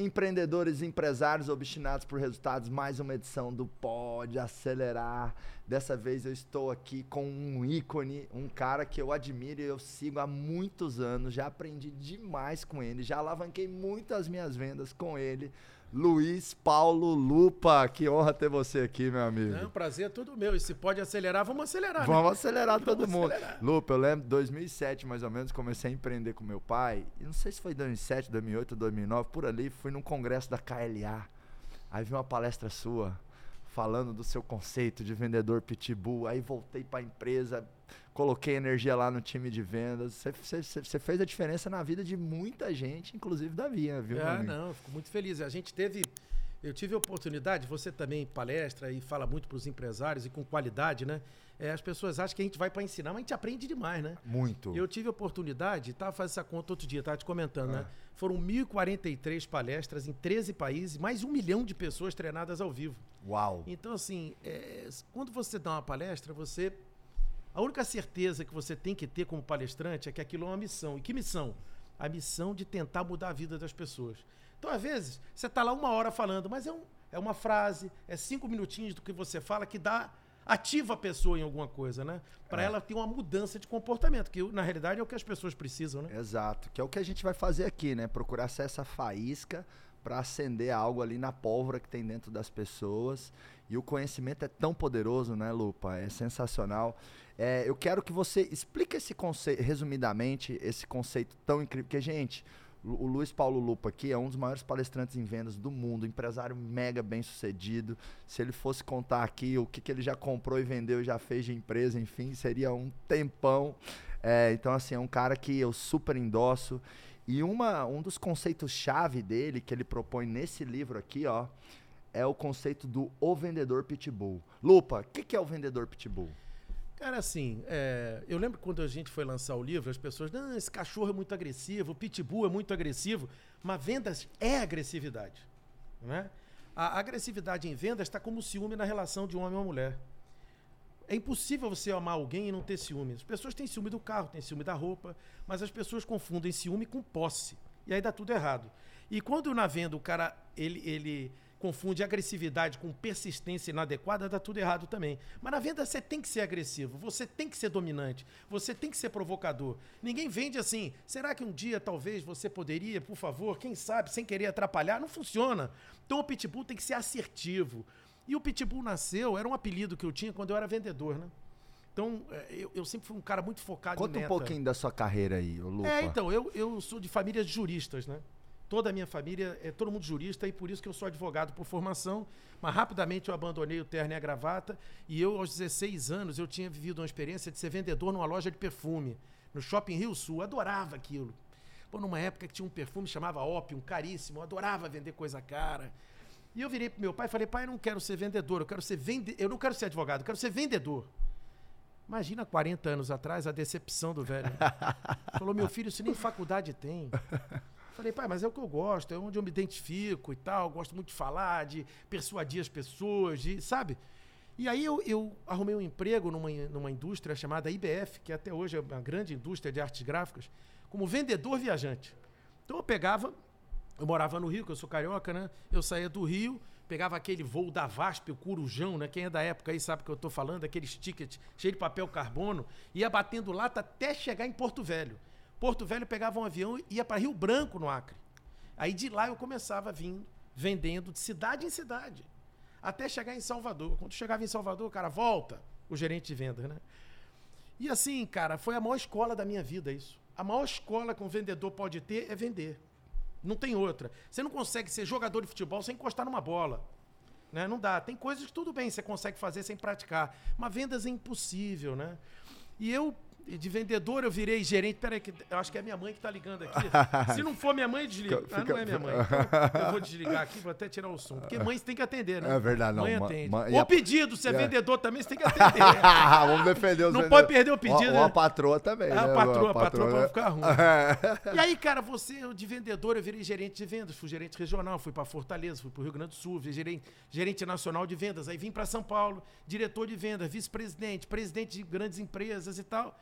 Empreendedores empresários obstinados por resultados, mais uma edição do Pode Acelerar. Dessa vez eu estou aqui com um ícone, um cara que eu admiro e eu sigo há muitos anos, já aprendi demais com ele, já alavanquei muitas minhas vendas com ele. Luiz Paulo Lupa. Que honra ter você aqui, meu amigo. É um prazer é todo meu. E se pode acelerar, vamos acelerar. Vamos né? acelerar todo vamos mundo. Acelerar. Lupa, eu lembro 2007 mais ou menos, comecei a empreender com meu pai. E não sei se foi 2007, 2008, 2009, por ali. Fui num congresso da KLA. Aí vi uma palestra sua falando do seu conceito de vendedor pitbull. Aí voltei para a empresa, coloquei energia lá no time de vendas. Você fez a diferença na vida de muita gente, inclusive da minha, viu? Ah, não, fico muito feliz. A gente teve. Eu tive a oportunidade, você também palestra e fala muito para os empresários e com qualidade, né? É, as pessoas acham que a gente vai para ensinar, mas a gente aprende demais, né? Muito. Eu tive a oportunidade, estava fazendo essa conta outro dia, estava te comentando, né? ah. né? Foram 1.043 palestras em 13 países, mais um milhão de pessoas treinadas ao vivo. Uau! Então, assim, é, quando você dá uma palestra, você a única certeza que você tem que ter como palestrante é que aquilo é uma missão. E que missão? A missão de tentar mudar a vida das pessoas. Então, às vezes, você está lá uma hora falando, mas é, um, é uma frase, é cinco minutinhos do que você fala que dá ativa a pessoa em alguma coisa, né? Para é. ela ter uma mudança de comportamento, que na realidade é o que as pessoas precisam, né? Exato, que é o que a gente vai fazer aqui, né? Procurar ser essa faísca para acender algo ali na pólvora que tem dentro das pessoas. E o conhecimento é tão poderoso, né, Lupa? É sensacional. É, eu quero que você explique esse conceito, resumidamente, esse conceito tão incrível. Porque, gente, o Luiz Paulo Lupa aqui é um dos maiores palestrantes em vendas do mundo, empresário mega bem sucedido. Se ele fosse contar aqui o que, que ele já comprou e vendeu, já fez de empresa, enfim, seria um tempão. É, então, assim, é um cara que eu super endosso. E uma, um dos conceitos-chave dele, que ele propõe nesse livro aqui, ó, é o conceito do o vendedor pitbull. Lupa, o que, que é o vendedor pitbull? Cara, assim, é, eu lembro quando a gente foi lançar o livro, as pessoas, não, esse cachorro é muito agressivo, o pitbull é muito agressivo, mas vendas é agressividade. Né? A agressividade em vendas está como ciúme na relação de um homem uma mulher. É impossível você amar alguém e não ter ciúme. As pessoas têm ciúme do carro, têm ciúme da roupa, mas as pessoas confundem ciúme com posse. E aí dá tudo errado. E quando na venda o cara ele, ele confunde agressividade com persistência inadequada, dá tudo errado também. Mas na venda você tem que ser agressivo, você tem que ser dominante, você tem que ser provocador. Ninguém vende assim. Será que um dia talvez você poderia, por favor, quem sabe, sem querer atrapalhar? Não funciona. Então o pitbull tem que ser assertivo. E o pitbull nasceu, era um apelido que eu tinha quando eu era vendedor, né? Então, é, eu, eu sempre fui um cara muito focado Conta em meta. um pouquinho da sua carreira aí, Lupa. É, então, eu, eu sou de família de juristas, né? Toda a minha família é todo mundo jurista e por isso que eu sou advogado por formação. Mas rapidamente eu abandonei o terno e a gravata e eu, aos 16 anos, eu tinha vivido uma experiência de ser vendedor numa loja de perfume, no Shopping Rio Sul. Adorava aquilo. Pô, numa época que tinha um perfume que chamava Opium, caríssimo. Eu adorava vender coisa cara. E eu virei pro meu pai e falei, pai, eu não quero ser vendedor, eu quero ser vende... eu não quero ser advogado, eu quero ser vendedor. Imagina 40 anos atrás a decepção do velho. Falou, meu filho, isso nem faculdade tem. Falei, pai, mas é o que eu gosto, é onde eu me identifico e tal. Gosto muito de falar, de persuadir as pessoas, de, sabe? E aí eu, eu arrumei um emprego numa, numa indústria chamada IBF, que até hoje é uma grande indústria de artes gráficas, como vendedor viajante. Então eu pegava, eu morava no Rio, que eu sou carioca, né? Eu saía do Rio, pegava aquele voo da VASP, o Curujão, né? Quem é da época aí sabe o que eu estou falando, aqueles tickets cheios de papel carbono, ia batendo lata até chegar em Porto Velho. Porto Velho pegava um avião e ia para Rio Branco, no Acre. Aí de lá eu começava vindo, vendendo de cidade em cidade, até chegar em Salvador. Quando chegava em Salvador, cara volta, o gerente de vendas, né? E assim, cara, foi a maior escola da minha vida isso. A maior escola que um vendedor pode ter é vender. Não tem outra. Você não consegue ser jogador de futebol sem encostar numa bola. Né? Não dá. Tem coisas que tudo bem, você consegue fazer sem praticar. Mas vendas é impossível, né? E eu de vendedor eu virei gerente. Peraí, que eu acho que é minha mãe que tá ligando aqui. Se não for minha mãe, desliga. Fica, ah, não é minha mãe. Então, eu vou desligar aqui, vou até tirar o som. Porque mãe você tem que atender, né? É verdade, não. Mãe atende. Ou pedido, se é, é, vendedor também, você tem que atender. Vamos defender os Não vendedores. pode perder o pedido. Ou, né? a patroa também. É, a patroa, a patroa, não ficar ruim. É. E aí, cara, você, de vendedor, eu virei gerente de vendas. Fui gerente regional, fui para Fortaleza, fui para o Rio Grande do Sul, fui gerente, gerente nacional de vendas. Aí vim para São Paulo, diretor de vendas, vice-presidente, presidente de grandes empresas e tal.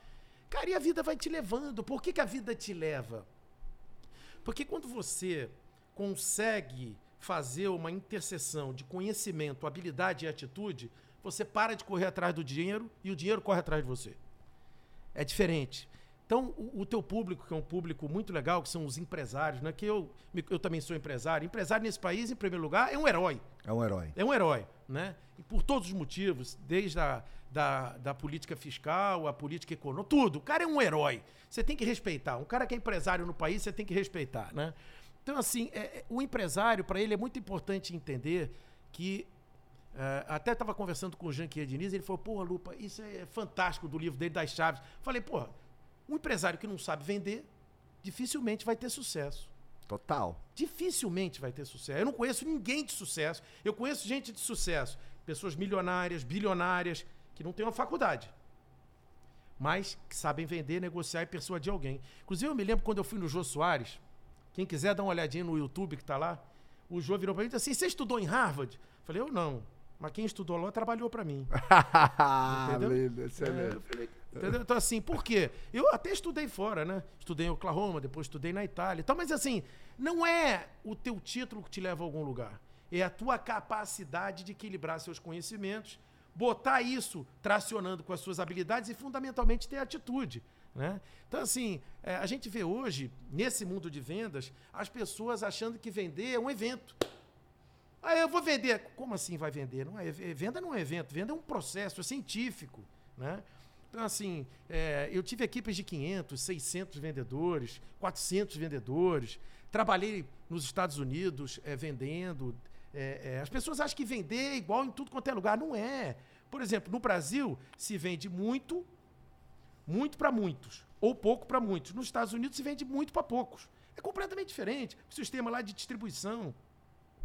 Cara, e a vida vai te levando. Por que, que a vida te leva? Porque quando você consegue fazer uma interseção de conhecimento, habilidade e atitude, você para de correr atrás do dinheiro e o dinheiro corre atrás de você. É diferente. Então, o, o, teu público, que é um público muito legal, que são os empresários, né? Que eu, eu também sou empresário. Empresário nesse país, em primeiro lugar, é um herói. É um herói. É um herói, né? E por todos os motivos, desde a da, da política fiscal, a política econômica, tudo. O cara é um herói. Você tem que respeitar. Um cara que é empresário no país, você tem que respeitar, né? Então, assim, é, é o empresário, para ele, é muito importante entender que Uh, até estava conversando com o Jean Pierre Diniz, ele falou, porra, Lupa, isso é fantástico do livro dele, das chaves. Falei, porra, um empresário que não sabe vender, dificilmente vai ter sucesso. Total. Dificilmente vai ter sucesso. Eu não conheço ninguém de sucesso. Eu conheço gente de sucesso. Pessoas milionárias, bilionárias, que não têm uma faculdade. Mas que sabem vender, negociar e persuadir alguém. Inclusive, eu me lembro quando eu fui no Jô Soares. Quem quiser dar uma olhadinha no YouTube que está lá. O Jô virou para mim e disse assim: Você estudou em Harvard? Falei, eu não. Mas quem estudou lá trabalhou para mim. entendeu? Lindo, excelente. É, falei, entendeu? Então, assim, por quê? Eu até estudei fora, né? Estudei em Oklahoma, depois estudei na Itália. Então, mas assim, não é o teu título que te leva a algum lugar. É a tua capacidade de equilibrar seus conhecimentos, botar isso tracionando com as suas habilidades e, fundamentalmente, ter atitude. Né? Então, assim, é, a gente vê hoje, nesse mundo de vendas, as pessoas achando que vender é um evento. Ah, eu vou vender. Como assim vai vender? Não é, venda não é evento, venda é um processo, é científico. Né? Então, assim, é, eu tive equipes de 500, 600 vendedores, 400 vendedores. Trabalhei nos Estados Unidos é, vendendo. É, é, as pessoas acham que vender é igual em tudo quanto é lugar. Não é. Por exemplo, no Brasil, se vende muito, muito para muitos, ou pouco para muitos. Nos Estados Unidos, se vende muito para poucos. É completamente diferente. O sistema lá de distribuição.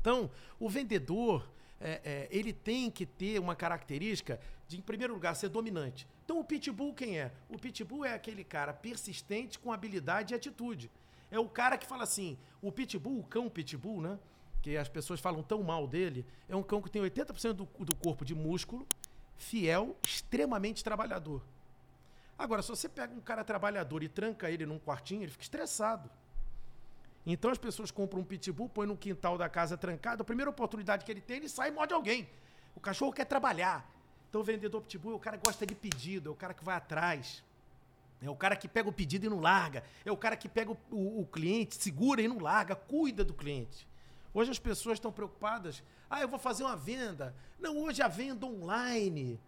Então, o vendedor, é, é, ele tem que ter uma característica de, em primeiro lugar, ser dominante. Então, o pitbull quem é? O pitbull é aquele cara persistente com habilidade e atitude. É o cara que fala assim, o pitbull, o cão pitbull, né? Que as pessoas falam tão mal dele, é um cão que tem 80% do, do corpo de músculo, fiel, extremamente trabalhador. Agora, se você pega um cara trabalhador e tranca ele num quartinho, ele fica estressado. Então as pessoas compram um pitbull, põem no quintal da casa trancado, a primeira oportunidade que ele tem, ele sai e morde alguém. O cachorro quer trabalhar. Então o vendedor pitbull é o cara que gosta de pedido, é o cara que vai atrás. É o cara que pega o pedido e não larga. É o cara que pega o, o, o cliente, segura e não larga, cuida do cliente. Hoje as pessoas estão preocupadas. Ah, eu vou fazer uma venda. Não, hoje a venda online.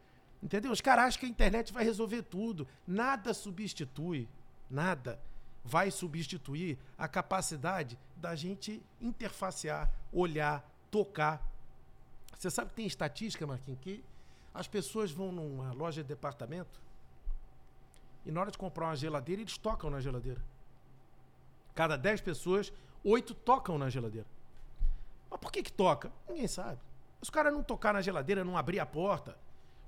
Entendeu? Os caras acham que a internet vai resolver tudo. Nada substitui. Nada vai substituir a capacidade da gente interfacear, olhar, tocar. Você sabe que tem estatística, Marquinhos, que as pessoas vão numa loja de departamento e na hora de comprar uma geladeira, eles tocam na geladeira. Cada 10 pessoas, 8 tocam na geladeira. Mas por que que toca? Ninguém sabe. Se o cara não tocar na geladeira, não abrir a porta,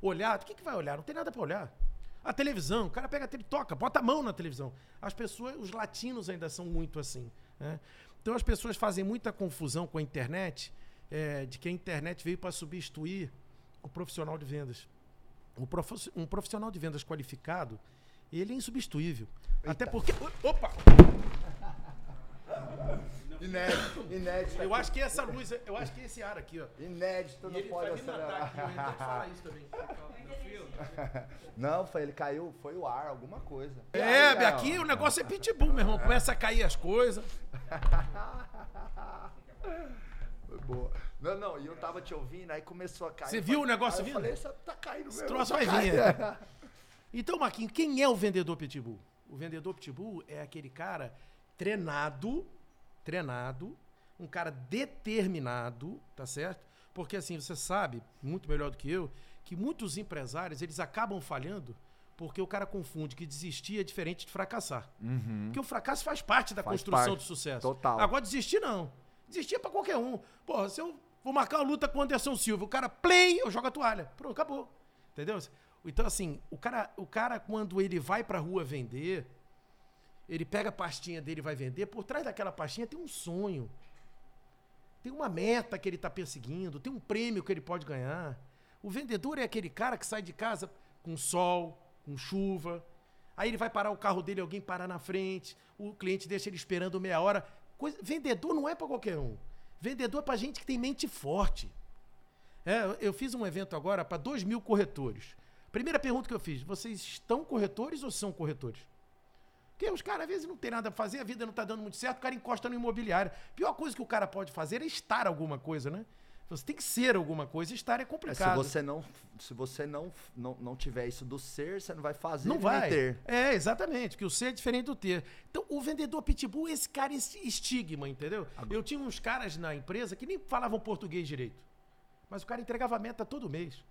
olhar, o que, que vai olhar? Não tem nada para olhar. A televisão, o cara pega, ele toca, bota a mão na televisão. As pessoas, os latinos ainda são muito assim. Né? Então as pessoas fazem muita confusão com a internet, é, de que a internet veio para substituir o profissional de vendas. Prof, um profissional de vendas qualificado, ele é insubstituível. Eita. Até porque. Opa! Inédito, inédito. Eu acho que essa luz, eu acho que esse ar aqui, ó. Inédito, não pode acelerar. Aqui, eu então fala isso também. Não, foi, ele caiu, foi o ar, alguma coisa. É, aí, aqui o negócio é pitbull, meu irmão. Começa a cair as coisas. Foi boa. Não, não, e eu tava te ouvindo, aí começou a cair. Você viu o negócio vindo? Eu falei, tá caindo mesmo. Esse troço vai vir. Então, Marquinhos, quem é o vendedor pitbull? O vendedor pitbull é aquele cara treinado, treinado, um cara determinado, tá certo? Porque assim, você sabe, muito melhor do que eu, que muitos empresários, eles acabam falhando porque o cara confunde que desistir é diferente de fracassar. Uhum. Porque o fracasso faz parte da faz construção parte. do sucesso. Total. Agora desistir não. Desistir é pra qualquer um. Porra, se eu vou marcar uma luta com o Anderson Silva, o cara play, eu jogo a toalha. Pronto, acabou. Entendeu? Então, assim, o cara, o cara quando ele vai pra rua vender, ele pega a pastinha dele e vai vender, por trás daquela pastinha tem um sonho. Tem uma meta que ele está perseguindo, tem um prêmio que ele pode ganhar. O vendedor é aquele cara que sai de casa com sol, com chuva. Aí ele vai parar o carro dele, alguém para na frente, o cliente deixa ele esperando meia hora. Coisa- vendedor não é para qualquer um. Vendedor é para gente que tem mente forte. É, eu fiz um evento agora para 2 mil corretores. Primeira pergunta que eu fiz: vocês estão corretores ou são corretores? Porque os caras às vezes não tem nada a fazer, a vida não tá dando muito certo, o cara encosta no imobiliário. Pior coisa que o cara pode fazer é estar alguma coisa, né? Você tem que ser alguma coisa, estar é É, se complicado. você não, se você não, não, não tiver isso do ser, você não vai fazer Não vai. ter. É, exatamente, porque o ser é diferente do ter. Então, o vendedor pitbull, esse cara, esse estigma, entendeu? Eu tinha uns caras na empresa que nem falavam português direito. Mas o cara entregava a meta todo mês.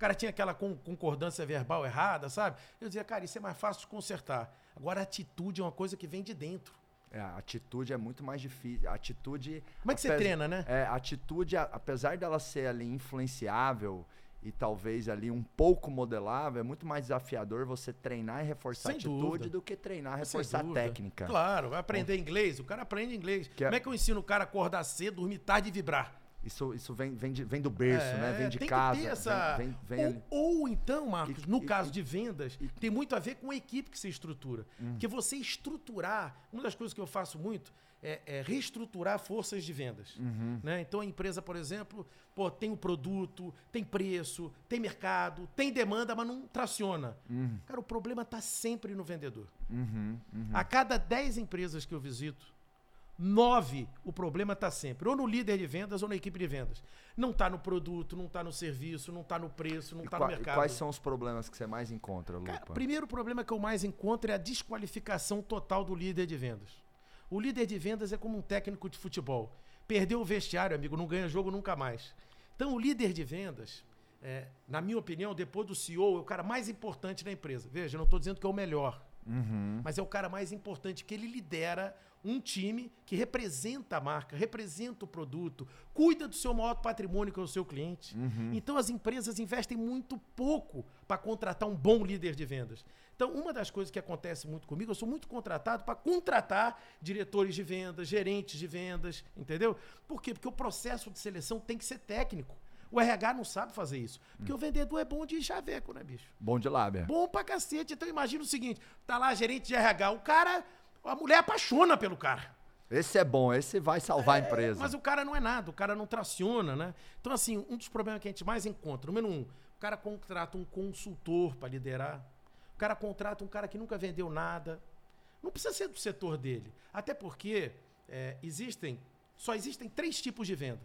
O cara tinha aquela con- concordância verbal errada, sabe? Eu dizia, cara, isso é mais fácil de consertar. Agora, a atitude é uma coisa que vem de dentro. É, a atitude é muito mais difícil. A atitude. Como é que você treina, né? É, a atitude, apesar dela ser ali influenciável e talvez ali um pouco modelável, é muito mais desafiador você treinar e reforçar Sem a atitude dúvida. do que treinar e reforçar técnica. Claro, vai aprender inglês, o cara aprende inglês. Que é- Como é que eu ensino o cara a acordar cedo, dormir tarde e vibrar? Isso, isso vem, vem, de- vem do berço, né? Vem de É, tem casa. Essa... Vem, vem, vem ou, ou então, Marcos, E- no e- caso e- de vendas, tem muito a ver com a equipe que você estrutura. Hum. Porque você estruturar, uma das coisas que eu faço muito é, é reestruturar forças de vendas. Uhum. Né? Então a empresa, por exemplo, pô, tem o produto, tem preço, tem mercado, tem demanda, mas não traciona. Cara, o problema está sempre no vendedor. Uhum, uhum. A cada 10 empresas que eu visito, nove o problema está sempre ou no líder de vendas ou na equipe de vendas. Não está no produto, não está no serviço, não está no preço, não está no mercado. quais são os problemas que você mais encontra, Lupa? Cara, o primeiro problema que eu mais encontro é a desqualificação total do líder de vendas. O líder de vendas é como um técnico de futebol. Perdeu o vestiário, amigo, não ganha jogo nunca mais. Então, o líder de vendas, é, na minha opinião, depois do CEO, é o cara mais importante da empresa. Veja, não estou dizendo que é o melhor, Uhum. mas é o cara mais importante que ele lidera um time que representa a marca, representa o produto, cuida do seu maior patrimônio, que é o seu cliente. Então as empresas investem muito pouco para contratar um bom líder de vendas. Então, uma das coisas que acontece muito comigo, eu sou muito contratado para contratar diretores de vendas, gerentes de vendas, entendeu? Por quê? Porque o processo de seleção tem que ser técnico. O RH não sabe fazer isso. Porque o vendedor é bom de chaveco, né, bicho? Bom de lábia. Bom pra cacete. Então imagina o seguinte: tá lá gerente de RH, o cara, a mulher apaixona pelo cara. Esse é bom, esse vai salvar a empresa. Mas o cara não é nada, o cara não traciona, né? Então, assim, um dos problemas que a gente mais encontra, número um, o cara contrata um consultor para liderar. O cara contrata um cara que nunca vendeu nada. Não precisa ser do setor dele. Até porque é, existem, só existem três tipos de venda,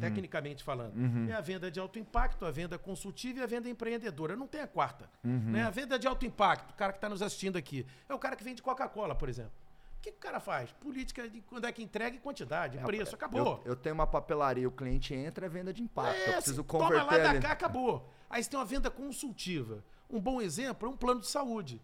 tecnicamente falando. É a venda de alto impacto, a venda consultiva e a venda empreendedora. Não tem a quarta. Né? A venda de alto impacto, o cara que está nos assistindo aqui, é o cara que vende Coca-Cola, por exemplo. O que, que o cara faz? Política de quando é que entrega e quantidade, preço, acabou. Eu, eu tenho uma papelaria, o cliente entra, é venda de impacto. eu É, preciso assim, toma lá converter da ali. cá, acabou. Aí você tem uma venda consultiva. Um bom exemplo é um plano de saúde.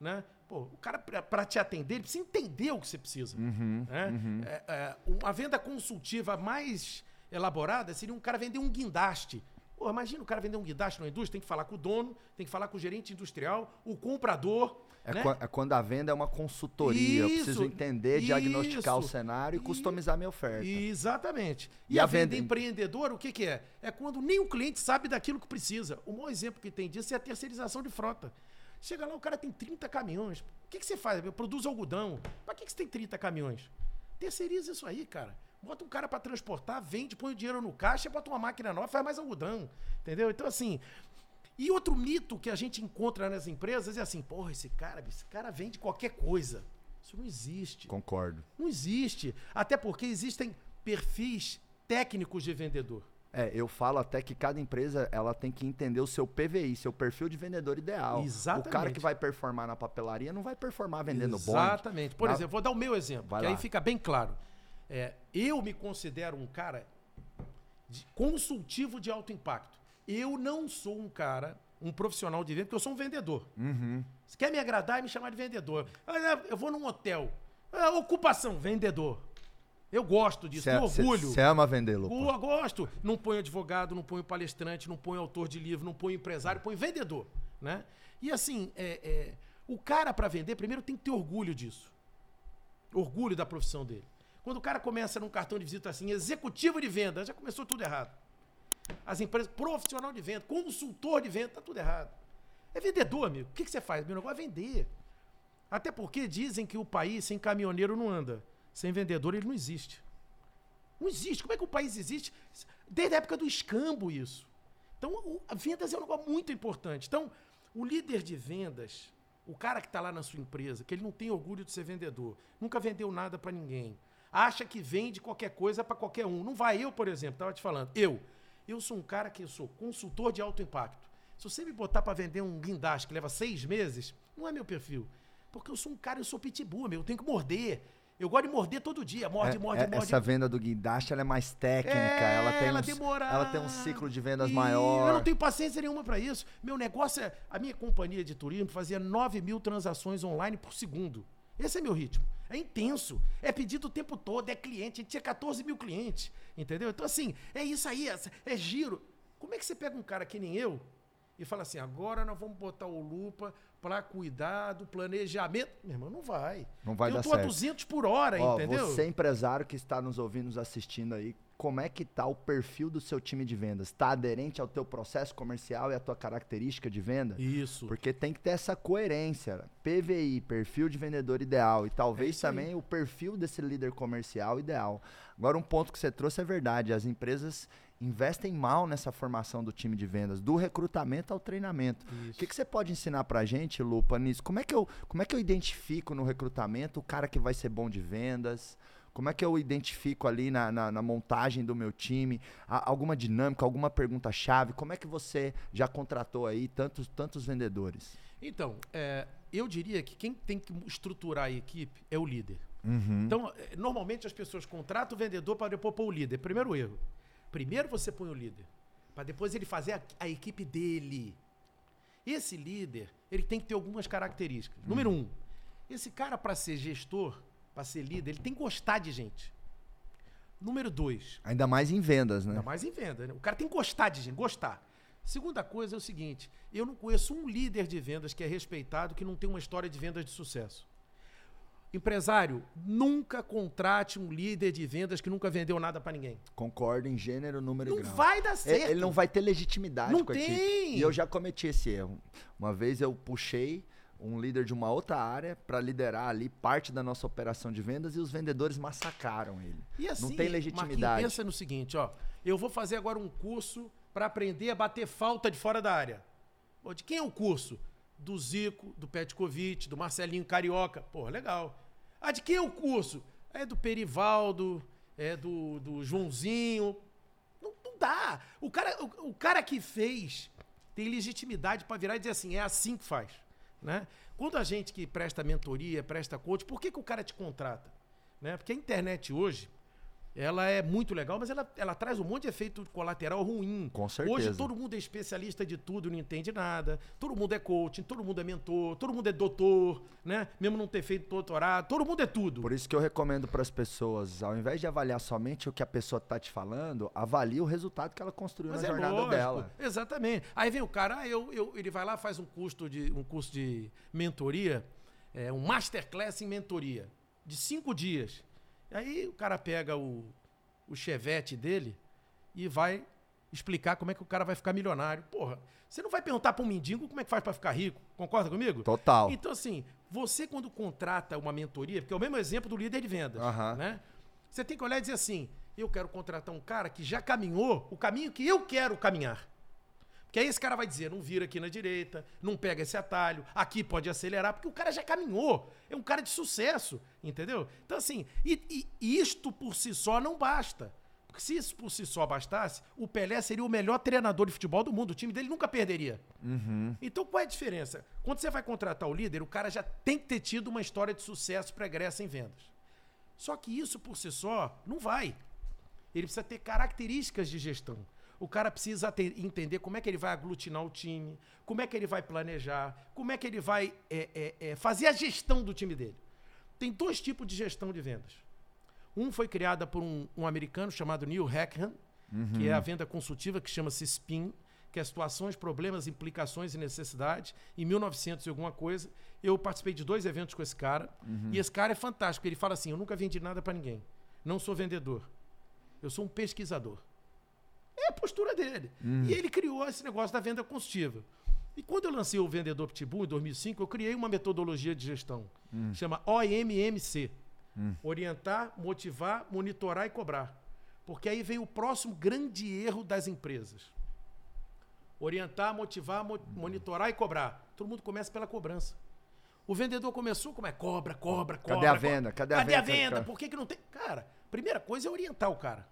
Né? Pô, o cara, para te atender, ele precisa entender o que você precisa. Uhum, né? É, é, uma venda consultiva mais elaborada seria um cara vender um guindaste. Pô, imagina o cara vender um guindaste na indústria, tem que falar com o dono, tem que falar com o gerente industrial, o comprador. É, né? é quando a venda é uma consultoria. eu preciso Isso, entender, diagnosticar o isso. cenário e E- customizar minha oferta. Exatamente. E, E a, a venda venda- empreendedora, o que, que é? É quando nem o cliente sabe daquilo que precisa. O maior exemplo que tem disso é a terceirização de frota. Chega lá, o cara tem 30 caminhões. O que, que você faz? Eu produzo algodão. Para que, que você tem 30 caminhões? Terceiriza isso aí, cara. Bota um cara para transportar, vende, põe o dinheiro no caixa, bota uma máquina nova, faz mais algodão. Entendeu? Então, assim. E outro mito que a gente encontra nas empresas é assim: porra, esse cara, esse cara vende qualquer coisa. Isso não existe. Concordo. Não existe. Até porque existem perfis técnicos de vendedor. É, eu falo até que cada empresa ela tem que entender o seu PVI, seu perfil de vendedor ideal. Exatamente. O cara que vai performar na papelaria não vai performar vendendo bonde. Exatamente. Por Na- exemplo, vou dar o meu exemplo, Vai que lá. aí fica bem claro. É, eu me considero um cara de- consultivo de alto impacto. Eu não sou um cara, um profissional de venda, porque eu sou um vendedor. Uhum. Você quer me agradar e me chamar de vendedor. Ah, Eu vou num hotel. Ah, ocupação, vendedor. Eu gosto disso, tenho orgulho. Você ama vender, Lupa. Eu gosto. Não põe advogado, não põe palestrante, não põe autor de livro, não põe empresário, põe vendedor, né? E assim, é, é, o cara para vender, primeiro tem que ter orgulho disso. Orgulho da profissão dele. Quando o cara começa num cartão de visita assim, executivo de venda, já começou tudo errado. As empresas, profissional de venda, consultor de venda, tá tudo errado. É vendedor, amigo. O que, que você faz? Meu negócio é vender. Até porque dizem que o país sem caminhoneiro não anda. Sem vendedor ele não existe. Não existe. Como é que o país existe? Desde a época do escambo isso. Então, o, a vendas é um negócio muito importante. Então, o líder de vendas, o cara que está lá na sua empresa, que ele não tem orgulho de ser vendedor, nunca vendeu nada para ninguém, acha que vende qualquer coisa para qualquer um. Não vai. Eu, por exemplo, estava te falando, eu, eu sou um cara que eu sou consultor de alto impacto. Se você me botar para vender um guindaste que leva seis meses, não é meu perfil. Porque eu sou um cara, eu sou pitbull, meu, eu tenho que morder. Eu gosto de morder todo dia. Morde, É- morde, é- morde. Essa venda do guindaste ela é mais técnica, É, ela tem ela uns- ela tem um ciclo de vendas E maior. Eu não tenho paciência nenhuma para isso. Meu negócio é. A minha companhia de turismo fazia 9 mil transações online por segundo. Esse é meu ritmo. É intenso. É pedido o tempo todo, é cliente. A gente tinha 14 mil clientes. Entendeu? Então, assim, é isso aí, é, giro. Como é que você pega um cara que nem eu e fala assim: agora nós vamos botar o lupa para cuidar do planejamento? Meu irmão, não vai. Não vai eu dar tô a certo. 200 por hora, Ó, entendeu? Você empresário que está nos ouvindo, nos assistindo aí, como é que tá o perfil do seu time de vendas? Está aderente ao teu processo comercial e à tua característica de venda? Isso. Porque tem que ter essa coerência. PVI, perfil de vendedor ideal. E É talvez aí. também o perfil desse líder comercial ideal. Agora, um ponto que você trouxe é verdade. As empresas investem mal nessa formação do time de vendas, do recrutamento ao treinamento. O Isso. que, que você pode ensinar pra gente, Lupa, nisso? Como é, que eu, como é que eu identifico no recrutamento o cara que vai ser bom de vendas? Como é que eu identifico ali na, na, na montagem do meu time? A- alguma dinâmica, alguma pergunta-chave? Como é que você já contratou aí tantos, tantos vendedores? Então, é, eu diria que quem tem que estruturar a equipe é o líder. Uhum. Então, é, normalmente as pessoas contratam o vendedor para depois pôr o líder. Primeiro erro. Primeiro você põe o líder, para depois ele fazer a, a equipe dele. Esse líder, ele tem que ter algumas características. Número um, esse cara para ser gestor, para ser líder, ele tem que gostar de gente. Número dois, Ainda mais em vendas, né? Ainda mais em venda, né? O cara tem que gostar de gente, gostar. Segunda coisa é o seguinte: eu não conheço um líder de vendas que é respeitado que não tem uma história de vendas de sucesso. Empresário, nunca contrate um líder de vendas que nunca vendeu nada para ninguém. Concordo em gênero, número Não e grau. vai dar E- certo. Ele não vai ter legitimidade Não com a equipe. tem. E eu já cometi esse erro. Uma vez eu puxei um líder de uma outra área para liderar ali parte da nossa operação de vendas e os vendedores massacraram ele. E assim, não tem Marquinhos, legitimidade. pensa no seguinte, ó. Eu vou fazer agora um curso para aprender a bater falta de fora da área. Pô, de quem é o curso? Do Zico, do Petkovic, do Marcelinho Carioca. Pô, legal. Ah, de quem é o curso? É do Perivaldo, é do, do Joãozinho. Não, não dá. O cara, o, o cara que fez tem legitimidade para virar e dizer assim, é assim que faz. Né? Quando a gente que presta mentoria, presta coach, por que, que o cara te contrata? Né? Porque a internet hoje, ela é muito legal, mas ela, ela traz um monte de efeito colateral ruim. Com certeza. Hoje todo mundo é especialista de tudo, não entende nada. Todo mundo é coaching, todo mundo é mentor, todo mundo é doutor, né? Mesmo não ter feito doutorado, todo mundo é tudo. Por isso que eu recomendo para as pessoas, ao invés de avaliar somente o que a pessoa tá te falando, avalie o resultado que ela construiu Mas na é jornada lógico, dela. Exatamente. Aí vem o cara, ah, eu, eu, ele vai lá, faz um curso de, um curso de mentoria, é, um masterclass em mentoria, de cinco dias. Aí o cara pega o, o chevette dele e vai explicar como é que o cara vai ficar milionário. Porra, você não vai perguntar para um mendigo como é que faz para ficar rico. Concorda comigo? Total. Então, assim, você quando contrata uma mentoria, porque é o mesmo exemplo do líder de vendas, né? Você tem que olhar e dizer assim, eu quero contratar um cara que já caminhou o caminho que eu quero caminhar. Porque aí esse cara vai dizer, não vira aqui na direita, não pega esse atalho, aqui pode acelerar, porque o cara já caminhou. É um cara de sucesso, entendeu? Então, assim, e, e isto por si só não basta. Porque se isso por si só bastasse, o Pelé seria o melhor treinador de futebol do mundo. O time dele nunca perderia. Então, qual é a diferença? Quando você vai contratar o líder, o cara já tem que ter tido uma história de sucesso pregressa em vendas. Só que isso por si só não vai. Ele precisa ter características de gestão. O cara precisa ter- entender como é que ele vai aglutinar o time, como é que ele vai planejar, como é que ele vai é, é, é, fazer a gestão do time dele. Tem dois tipos de gestão de vendas. Um foi criada por um, um americano chamado Neil Hackham, que é a venda consultiva que chama-se SPIN, que é situações, problemas, implicações e necessidades. Em 1900 e alguma coisa, eu participei de dois eventos com esse cara. E esse cara é fantástico. Ele fala assim: Eu nunca vendi nada para ninguém. Não sou vendedor. Eu sou um pesquisador. É a postura dele. E ele criou esse negócio da venda consultiva. E quando eu lancei o Vendedor Pitbull em 2005, eu criei uma metodologia de gestão. Chama OMMC. Hum. Orientar, motivar, monitorar e cobrar. Porque aí vem o próximo grande erro das empresas. Orientar, motivar, mo monitorar e cobrar. Todo mundo começa pela cobrança. O vendedor começou como é? Cobra, cobra, cobra. Cadê a venda? Cadê a Cadê venda? a venda? Por que, que não tem? Cara, primeira coisa é orientar o cara.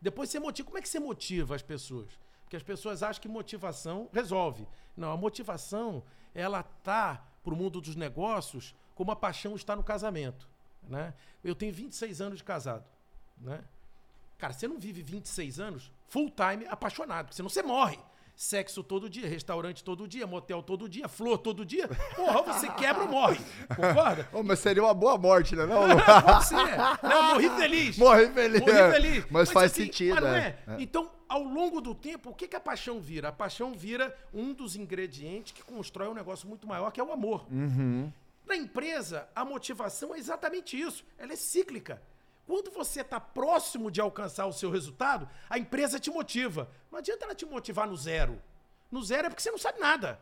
Depois você motiva. Como é que você motiva as pessoas? Porque as pessoas acham que motivação resolve. Não, a motivação, ela tá para o mundo dos negócios como a paixão está no casamento. Né? Eu tenho 26 anos de casado. Né? Cara, você não vive 26 anos full time apaixonado, porque senão você morre. Sexo todo dia, restaurante todo dia, motel todo dia, flor todo dia. Porra, você quebra ou morre. Concorda? Oh, mas seria uma boa morte, né? Não, Pode ser. Não, morri feliz. Morri feliz. Morri feliz. Mas, faz assim, sentido, mas não né? é? Então, ao longo do tempo, o que, que a paixão vira? A paixão vira um dos ingredientes que constrói um negócio muito maior, que é o amor. Uhum. Na empresa, a motivação é exatamente isso. Ela é cíclica. Quando você está próximo de alcançar o seu resultado, a empresa te motiva. Não adianta ela te motivar no zero. No zero é porque você não sabe nada.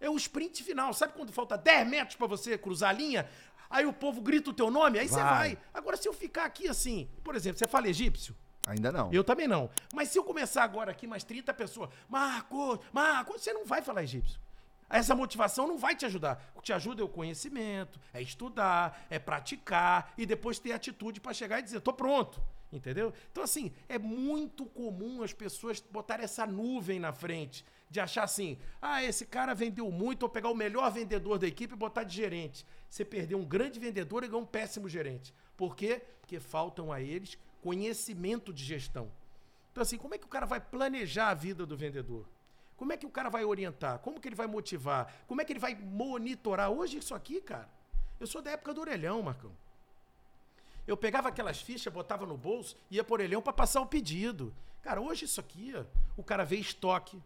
É o sprint final. Sabe quando falta 10 metros para você cruzar a linha? Aí o povo grita o teu nome, aí você Vai. vai. Agora, se eu ficar aqui assim, por exemplo, você fala egípcio? Ainda não. Eu também não. Mas se eu começar agora aqui mais 30 pessoas, Marco, Marco, você não vai falar egípcio. Essa motivação não vai te ajudar. O que te ajuda é o conhecimento, é estudar, é praticar e depois ter atitude para chegar e dizer, tô pronto. Entendeu? Então, assim, é muito comum as pessoas botarem essa nuvem na frente, de achar assim, ah, esse cara vendeu muito, vou pegar o melhor vendedor da equipe e botar de gerente. Você perdeu um grande vendedor e ganhou um péssimo gerente. Por quê? Porque faltam a eles conhecimento de gestão. Então, assim, como é que o cara vai planejar a vida do vendedor? Como é que o cara vai orientar? Como que ele vai motivar? Como é que ele vai monitorar? Hoje, isso aqui, cara, eu sou da época do orelhão, Marcão. Eu pegava aquelas fichas, botava no bolso, ia por orelhão para passar o pedido. Cara, hoje isso aqui, ó, o cara vê estoque,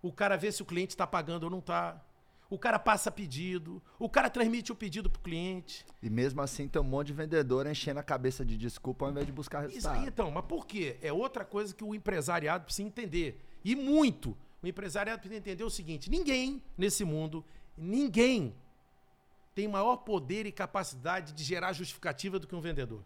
o cara vê se o cliente está pagando ou não está. O cara passa pedido, o cara transmite o pedido pro cliente. E mesmo assim tem um monte de vendedor enchendo a cabeça de desculpa ao invés de buscar Isso resultado. aí, então, mas por quê? É outra coisa que o empresariado precisa entender. E muito. O empresariado precisa entender o seguinte: ninguém nesse mundo, ninguém tem maior poder e capacidade de gerar justificativa do que um vendedor.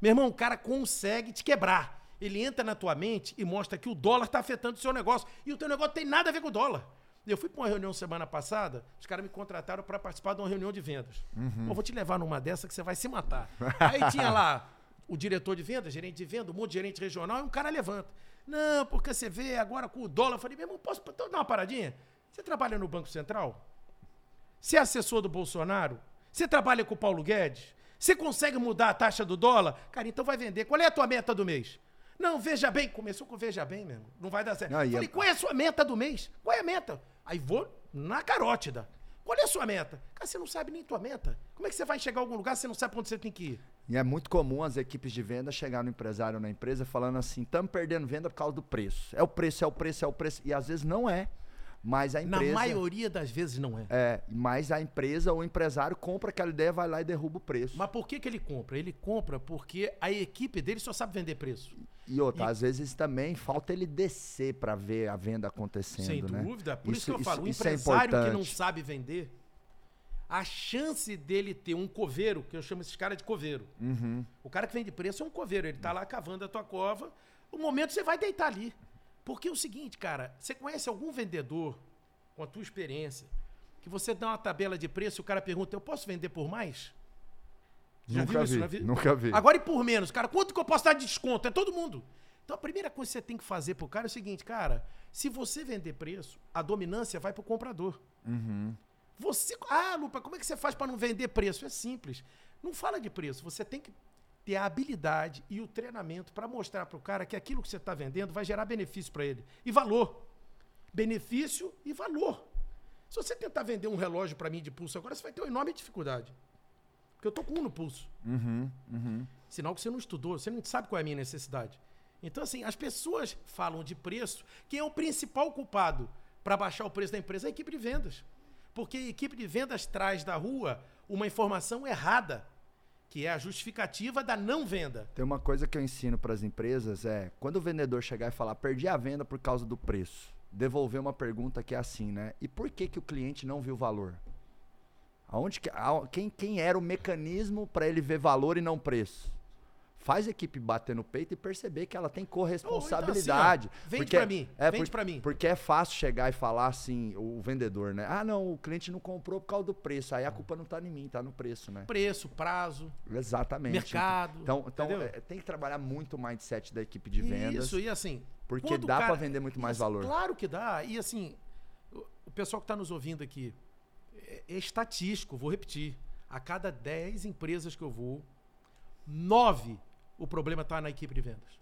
Meu irmão, o cara consegue te quebrar. Ele entra na tua mente e mostra que o dólar está afetando o seu negócio. E o teu negócio tem nada a ver com o dólar. Eu fui para uma reunião semana passada, os caras me contrataram para participar de uma reunião de vendas. Eu vou te levar numa dessa que você vai se matar. Aí tinha lá o diretor de vendas, gerente de venda, um monte de gerente regional, e um cara levanta. Não, porque você vê agora com o dólar. Eu falei, meu irmão, posso dar uma paradinha? Você trabalha no Banco Central? Você é assessor do Bolsonaro? Você trabalha com o Paulo Guedes? Você consegue mudar a taxa do dólar? Cara, então vai vender. Qual é a tua meta do mês? Não, veja bem. Começou com veja bem mesmo. Não vai dar certo. Não, Falei, é- qual é a sua meta do mês? Qual é a meta? Aí vou na carótida. Qual é a sua meta? Cara, você não sabe nem tua meta. Como é que você vai chegar a algum lugar se você não sabe pra onde você tem que ir? E é muito comum as equipes de venda chegar no empresário ou na empresa falando assim: estamos perdendo venda por causa do preço. É o preço, é o preço, é o preço. E às vezes não é. Mas a empresa. Na maioria das vezes não é. É, mas a empresa ou o empresário compra aquela ideia, vai lá e derruba o preço. Mas por que, que ele compra? Ele compra porque a equipe dele só sabe vender preço. E outra, E- às vezes também falta ele descer para ver a venda acontecendo, Sem né? dúvida. Por isso, que eu Isso- falo, o isso é empresário que não sabe vender, a chance dele ter um coveiro, que eu chamo esses caras de coveiro. Uhum. O cara que vende preço é um coveiro. Ele tá lá cavando a tua cova. O momento você vai deitar ali. Porque é o seguinte, cara, você conhece algum vendedor, com a tua experiência, que você dá uma tabela de preço e o cara pergunta, eu posso vender por mais? Já Nunca viu isso vi, na vida? nunca vi. Agora e por menos, cara, quanto que eu posso dar de desconto? É todo mundo. Então a primeira coisa que você tem que fazer pro cara é o seguinte, cara, se você vender preço, a dominância vai pro comprador. Uhum. Você, ah, Lupa, como é que você faz para não vender preço? É simples. Não fala de preço, você tem que ter a habilidade e o treinamento para mostrar pro cara que aquilo que você está vendendo vai gerar benefício para ele e valor. Benefício e valor. Se você tentar vender um relógio para mim de pulso agora, você vai ter uma enorme dificuldade. Porque eu tô com um no pulso. Uhum. Uhum. Sinal que você não estudou, você não sabe qual é a minha necessidade. Então, assim, as pessoas falam de preço. Quem é o principal culpado para baixar o preço da empresa? É a equipe de vendas. Porque a equipe de vendas traz da rua uma informação errada, que é a justificativa da não venda. Tem uma coisa que eu ensino para as empresas é quando o vendedor chegar e falar perdi a venda por causa do preço, devolver uma pergunta que é assim, né? E por que que o cliente não viu valor? Aonde que, a- quem, quem era o mecanismo para ele ver valor e não preço? Faz a equipe bater no peito e perceber que ela tem corresponsabilidade. Ou então assim, vende Porque- pra mim, é, vende por- pra mim. Porque é fácil chegar e falar assim, o vendedor, né? Ah, não, o cliente não comprou por causa do preço. Aí a culpa não tá em mim, tá no preço, né? Preço, prazo, Exatamente. mercado. Então, então é, tem que trabalhar muito o mindset da equipe de vendas. Isso, e assim. Porque dá pra vender muito mais assim, valor. Claro que dá. E assim, o, o pessoal que está nos ouvindo aqui, é, é estatístico, vou repetir. A cada 10 empresas que eu vou, 9 o problema está na equipe de vendas.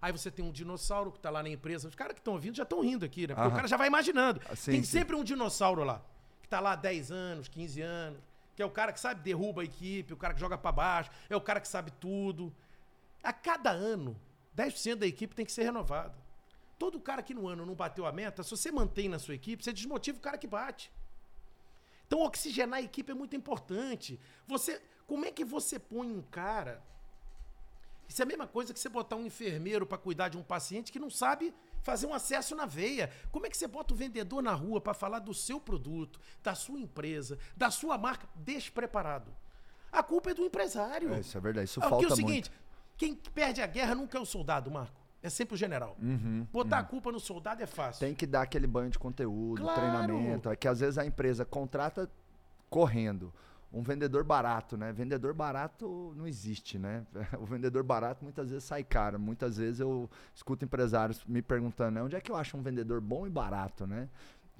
Aí você tem um dinossauro que está lá na empresa. Os caras que estão ouvindo já estão rindo aqui, né? Porque Aham. o cara já vai imaginando. Ah, sim, tem sim. sempre um dinossauro lá, que está lá há 10 anos, 15 anos, que é o cara que sabe derruba a equipe, o cara que joga para baixo, é o cara que sabe tudo. A cada ano, 10% da equipe tem que ser renovada. Todo cara que no ano não bateu a meta, se você mantém na sua equipe, você desmotiva o cara que bate. Então, oxigenar a equipe é muito importante. Você, como é que você põe um cara? Isso é a mesma coisa que você botar um enfermeiro para cuidar de um paciente que não sabe fazer um acesso na veia. Como é que você bota o vendedor na rua para falar do seu produto, da sua empresa, da sua marca despreparado? A culpa é do empresário. É, isso é verdade, isso É, porque falta é o seguinte, muito. quem perde a guerra nunca é o soldado, Marco. É sempre o general. Botar a culpa no soldado é fácil. Uhum, Tem que dar aquele banho de conteúdo, Claro. treinamento. É que às vezes a empresa contrata correndo. Um vendedor barato, né? Vendedor barato não existe, né? O vendedor barato muitas vezes sai caro. Muitas vezes eu escuto empresários me perguntando, né? Onde é que eu acho um vendedor bom e barato, né?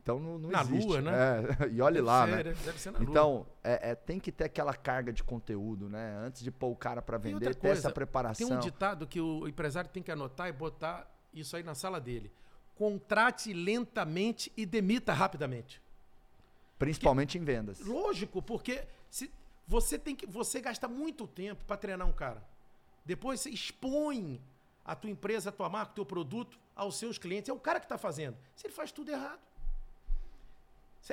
Então não, não Na existe. Lua, né? É, e olhe Deve lá, ser, né? Deve ser na lua. Então, é, é, tem que ter aquela carga de conteúdo, né? Antes de pôr o cara para vender, outra ter essa coisa, preparação. Tem um ditado que o empresário tem que anotar e botar isso aí na sala dele. Contrate lentamente e demita rapidamente. Principalmente em vendas. Lógico, porque se você tem que você gasta muito tempo para treinar um cara. Depois você expõe a tua empresa, a tua marca, o teu produto aos seus clientes. É o cara que está fazendo. Se ele faz tudo errado.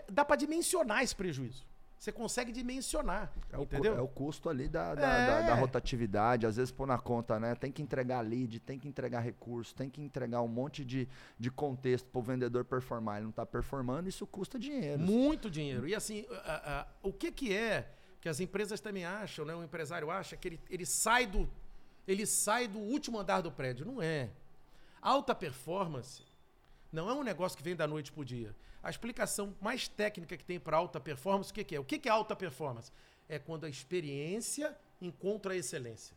Dá para dimensionar esse prejuízo. Você consegue dimensionar. É o, entendeu? é o custo ali da, da, É. da- da rotatividade, às vezes pôr na conta, né? Tem que entregar lead, tem que entregar recurso, tem que entregar um monte de, de contexto para o vendedor performar. Ele não está performando, isso custa dinheiro. Muito dinheiro. E assim, a- a- o que, que é que as empresas também acham, né? O empresário acha que ele, ele sai do ele sai do último andar do prédio. Não é. Alta performance não é um negócio que vem da noite pro dia. A explicação mais técnica que tem para alta performance, o que, que é? O que, que é alta performance? É quando a experiência encontra a excelência.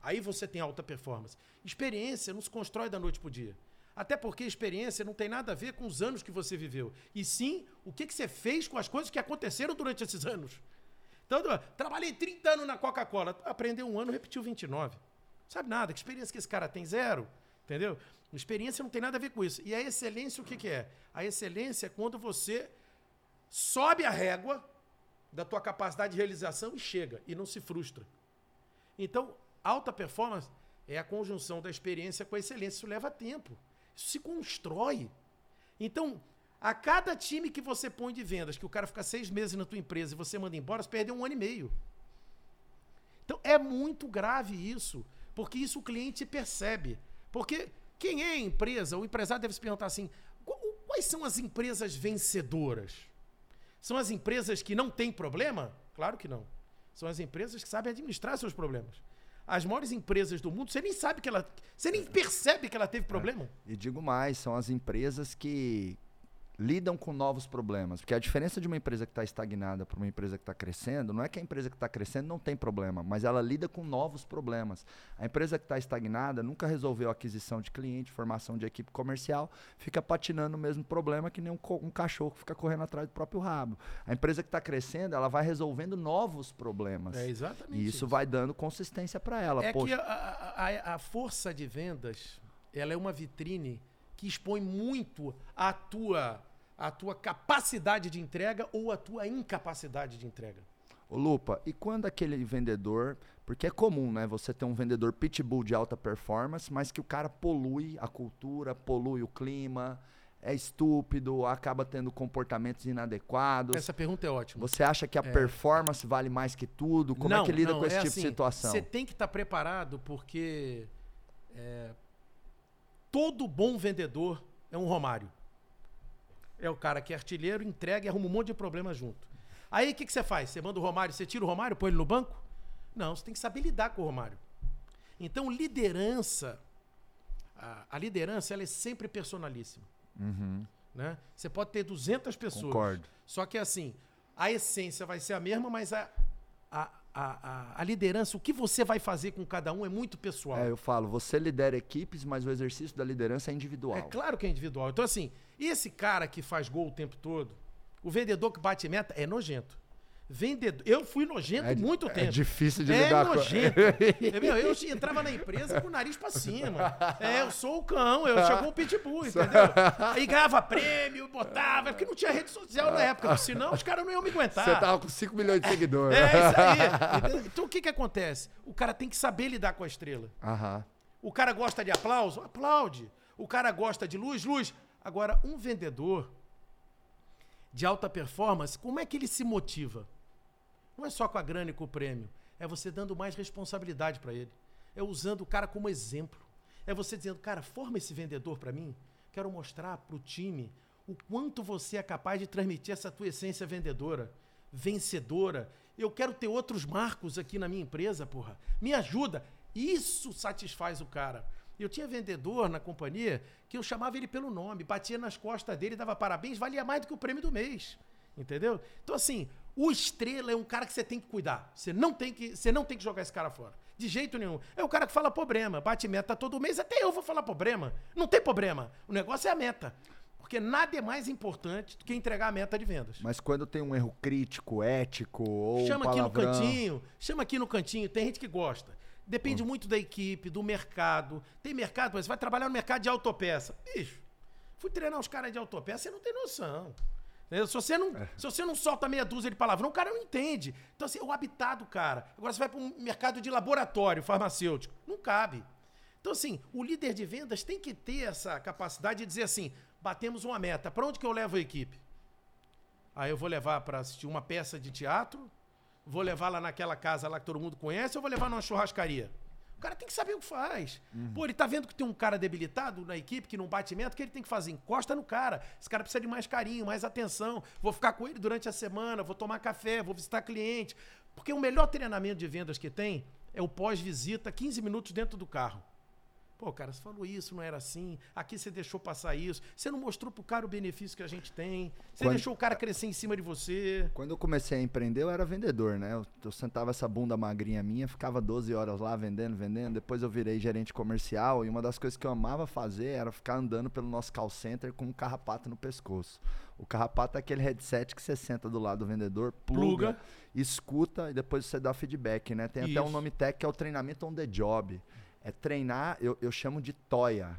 Aí você tem alta performance. Experiência não se constrói da noite pro dia. Até porque experiência não tem nada a ver com os anos que você viveu. E sim o que, que você fez com as coisas que aconteceram durante esses anos. Então, trabalhei 30 anos na Coca-Cola. Aprendeu um ano, repetiu 29. Sabe nada. Que experiência que esse cara tem? Zero. Entendeu? Experiência não tem nada a ver com isso. E a excelência, o que, que é? A excelência é quando você sobe a régua da tua capacidade de realização e chega. E não se frustra. Então, alta performance é a conjunção da experiência com a excelência. Isso leva tempo. Isso se constrói. Então, a cada time que você põe de vendas, que o cara fica seis meses na tua empresa e você manda embora, você perdeu um ano e meio. Então, é muito grave isso, porque isso o cliente percebe. Porque quem é a empresa, o empresário deve se perguntar assim, "Qu- quais são as empresas vencedoras? São as empresas que não têm problema? Claro que não. São as empresas que sabem administrar seus problemas. As maiores empresas do mundo, você nem sabe que ela. Você nem percebe que ela teve problema. E digo mais, são as empresas que lidam com novos problemas. Porque a diferença de uma empresa que está estagnada para uma empresa que está crescendo, não é que a empresa que está crescendo não tem problema, mas ela lida com novos problemas. A empresa que está estagnada nunca resolveu a aquisição de cliente, formação de equipe comercial, fica patinando o mesmo problema que nem um, um cachorro que fica correndo atrás do próprio rabo. A empresa que está crescendo, ela vai resolvendo novos problemas. É exatamente E isso vai dando consistência para ela. É Poxa, que a, a- a- a força de vendas, ela é uma vitrine que expõe muito a tua, a tua capacidade de entrega ou a tua incapacidade de entrega. Ô Lupa, e quando aquele vendedor, porque é comum, né, você ter um vendedor pitbull de alta performance, mas que o cara polui a cultura, polui o clima, é estúpido, acaba tendo comportamentos inadequados. Essa pergunta é ótima. Você acha que a performance vale mais que tudo? Como é que lida com esse é tipo assim, de situação? Você tem que estar preparado porque é, todo bom vendedor é um Romário. É o cara que é artilheiro, entrega e arruma um monte de problema junto. Aí o que, que você faz? Você manda o Romário, você tira o Romário, põe ele no banco? Não, você tem que saber lidar com o Romário. Então, liderança, a, a liderança, ela é sempre personalíssima. Uhum. Né? Você pode ter 200 pessoas. Concordo. Só que assim, a essência vai ser a mesma, mas a, a, a, a, liderança, o que você vai fazer com cada um é muito pessoal. É, eu falo, você lidera equipes, mas o exercício da liderança é individual. É claro que é individual. Então, assim, esse cara que faz gol o tempo todo, o vendedor que bate meta é nojento. Vendedor. Eu fui nojento é, muito é tempo. É difícil de é lidar nojento. com. Meu, eu entrava na empresa com o nariz pra cima. É, eu sou o cão, eu chegou um pitbull, entendeu? Aí ganhava prêmio, botava, porque não tinha rede social na época, senão os caras não iam me aguentar. Você tava com 5 milhões de seguidores. É, isso aí. Então o que que acontece? O cara tem que saber lidar com a estrela. Aham. O cara gosta de aplauso? Aplaude. O cara gosta de luz? Luz. Agora, um vendedor de alta performance, como é que ele se motiva? Não é só com a grana e com o prêmio. É você dando mais responsabilidade para ele. É usando o cara como exemplo. É você dizendo, cara, forma esse vendedor para mim. Quero mostrar para o time o quanto você é capaz de transmitir essa tua essência vendedora, vencedora. Eu quero ter outros marcos aqui na minha empresa, porra. Me ajuda. Isso satisfaz o cara. Eu tinha vendedor na companhia que eu chamava ele pelo nome, batia nas costas dele, dava parabéns, valia mais do que o prêmio do mês. Entendeu? Então, assim, o estrela é um cara que você tem que cuidar. Você não tem que, você não tem que jogar esse cara fora. De jeito nenhum. É o cara que fala problema, bate meta todo mês, até eu vou falar problema. Não tem problema. O negócio é a meta. Porque nada é mais importante do que entregar a meta de vendas. Mas quando tem um erro crítico, ético ou Chama um aqui no cantinho, chama aqui no cantinho, tem gente que gosta. Depende hum. muito da equipe, do mercado. Tem mercado, mas você vai trabalhar no mercado de autopeça. Bicho, fui treinar os caras de autopeça, você não tem noção. Se você, não, é. se você não solta meia dúzia de palavrão, o cara não entende. Então, assim, é o habitat do cara. Agora você vai para um mercado de laboratório farmacêutico. Não cabe. Então, assim, o líder de vendas tem que ter essa capacidade de dizer assim: batemos uma meta. Para onde que eu levo a equipe? Aí eu vou levar para assistir uma peça de teatro, vou levar lá naquela casa lá que todo mundo conhece, ou vou levar numa churrascaria? O cara tem que saber o que faz. Uhum. Pô, ele tá vendo que tem um cara debilitado na equipe, que não bate meta, o que ele tem que fazer? Encosta no cara. Esse cara precisa de mais carinho, mais atenção. Vou ficar com ele durante a semana, vou tomar café, vou visitar cliente. Porque o melhor treinamento de vendas que tem é o pós-visita, 15 minutos dentro do carro. Pô, cara, você falou isso, não era assim. Aqui você deixou passar isso. Você não mostrou pro cara o benefício que a gente tem. Você Quando... deixou o cara crescer em cima de você. Quando eu comecei a empreender, eu era vendedor, né? Eu, eu, sentava essa bunda magrinha minha, ficava 12 horas lá vendendo, vendendo. Depois eu virei gerente comercial e uma das coisas que eu amava fazer era ficar andando pelo nosso call center com um carrapato no pescoço. O carrapato é aquele headset que você senta do lado do vendedor, pluga, pluga. escuta e depois você dá feedback, né? Tem isso. até um nome técnico que é o treinamento on the job. É treinar, eu, eu chamo de toia.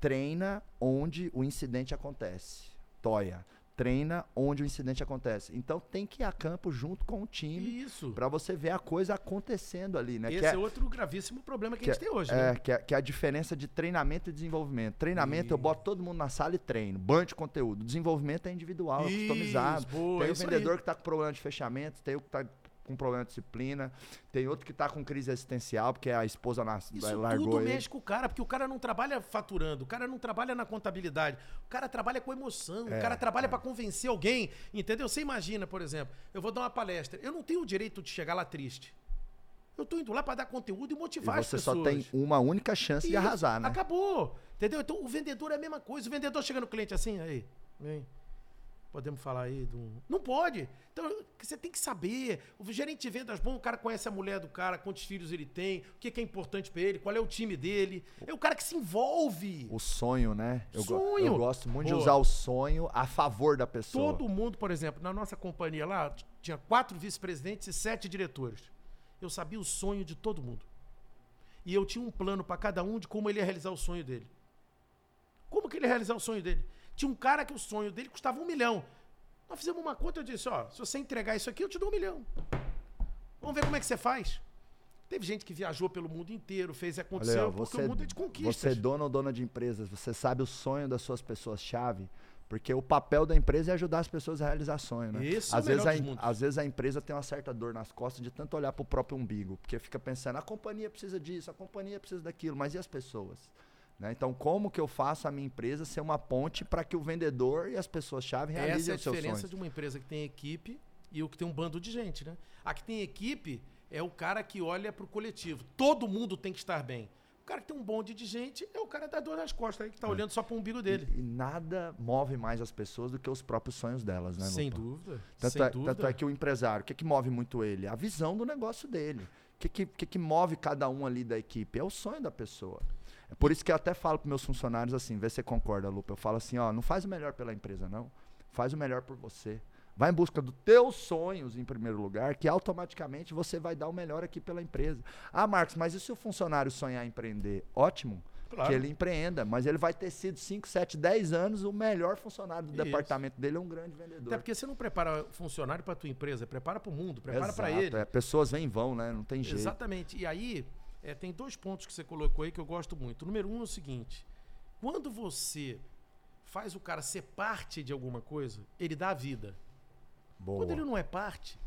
Treina onde o incidente acontece. Toia treina onde o incidente acontece. Então tem que ir a campo junto com o time Isso. para você ver a coisa acontecendo ali, né? Esse é, é, outro gravíssimo problema que, que a gente é, tem hoje, é, né? Que é, que é a diferença de treinamento e desenvolvimento. Treinamento, e... eu boto todo mundo na sala e treino. Banho de conteúdo. Desenvolvimento é individual, é customizado. Boa, tem o vendedor aí. que está com problema de fechamento, tem o que está com problema de disciplina, tem outro que está com crise existencial, porque a esposa nas, Isso largou tudo ele. mexe com o cara, porque o cara não trabalha faturando, o cara não trabalha na contabilidade, o cara trabalha com emoção, é, o cara trabalha é. para convencer alguém, entendeu? Você imagina, por exemplo, eu vou dar uma palestra, eu não tenho o direito de chegar lá triste. Eu tô indo lá para dar conteúdo e motivar e as pessoas. Você só tem uma única chance Isso, de arrasar, né? Acabou. Entendeu? Então o vendedor é a mesma coisa. O vendedor chega no cliente assim, aí, vem. Podemos falar aí do. Não pode. Então, você tem que saber. O gerente de vendas bom, o cara conhece a mulher do cara, quantos filhos ele tem, o que é importante para ele, qual é o time dele. É o cara que se envolve. O sonho, né? Eu sonho. eu gosto muito de usar o sonho a favor da pessoa. Todo mundo, por exemplo, na nossa companhia lá, tinha quatro vice-presidentes e sete diretores. Eu sabia o sonho de todo mundo. E eu tinha um plano para cada um de como ele ia realizar o sonho dele. Como que ele ia realizar o sonho dele? Tinha um cara que o sonho dele custava um milhão. Nós fizemos uma conta, eu disse, ó, se você entregar isso aqui, eu te dou um milhão. Vamos ver como é que você faz. Teve gente que viajou pelo mundo inteiro, fez e aconteceu, Olha, porque o mundo é de conquistas. Você é dono ou dona de empresas, você sabe o sonho das suas pessoas-chave, porque o papel da empresa é ajudar as pessoas a realizar sonho, né? Isso às é vezes a, Às vezes a empresa tem uma certa dor nas costas de tanto olhar para o próprio umbigo, porque fica pensando, a companhia precisa disso, a companhia precisa daquilo, mas e as pessoas? Né? Então, como que eu faço a minha empresa ser uma ponte para que o vendedor e as pessoas-chave realizem Essa é a os seus diferença sonhos? de uma empresa que tem equipe e o que tem um bando de gente, né? A que tem equipe é o cara que olha pro coletivo. Todo mundo tem que estar bem. O cara que tem um bonde de gente é o cara da dor nas costas aí, que tá É. olhando só pro umbigo dele. E, e nada move mais as pessoas do que os próprios sonhos delas, né, Sem Lupa? dúvida. Tanto, sem é, dúvida. tanto é que o empresário, o que, que move muito ele? A visão do negócio dele. O que, que, que, que move cada um ali da equipe? É o sonho da pessoa. É por isso que eu até falo para meus funcionários assim, vê se você concorda, Lupa. Eu falo assim, ó, não faz o melhor pela empresa, não. Faz o melhor por você. Vai em busca dos teus sonhos em primeiro lugar, que automaticamente você vai dar o melhor aqui pela empresa. Ah, Marcos, mas e se o funcionário sonhar em empreender? Ótimo. Claro. Que ele empreenda, mas ele vai ter sido 5, 7, 10 anos o melhor funcionário do Isso. departamento dele, é um grande vendedor. Até porque você não prepara funcionário para tua empresa, prepara para o mundo, prepara para ele. é, pessoas vêm e vão, né? Não tem jeito. Exatamente. E aí, é, tem dois pontos que você colocou aí que eu gosto muito. Número um é o seguinte: quando você faz o cara ser parte de alguma coisa, ele dá a vida. Boa. Quando ele não é parte,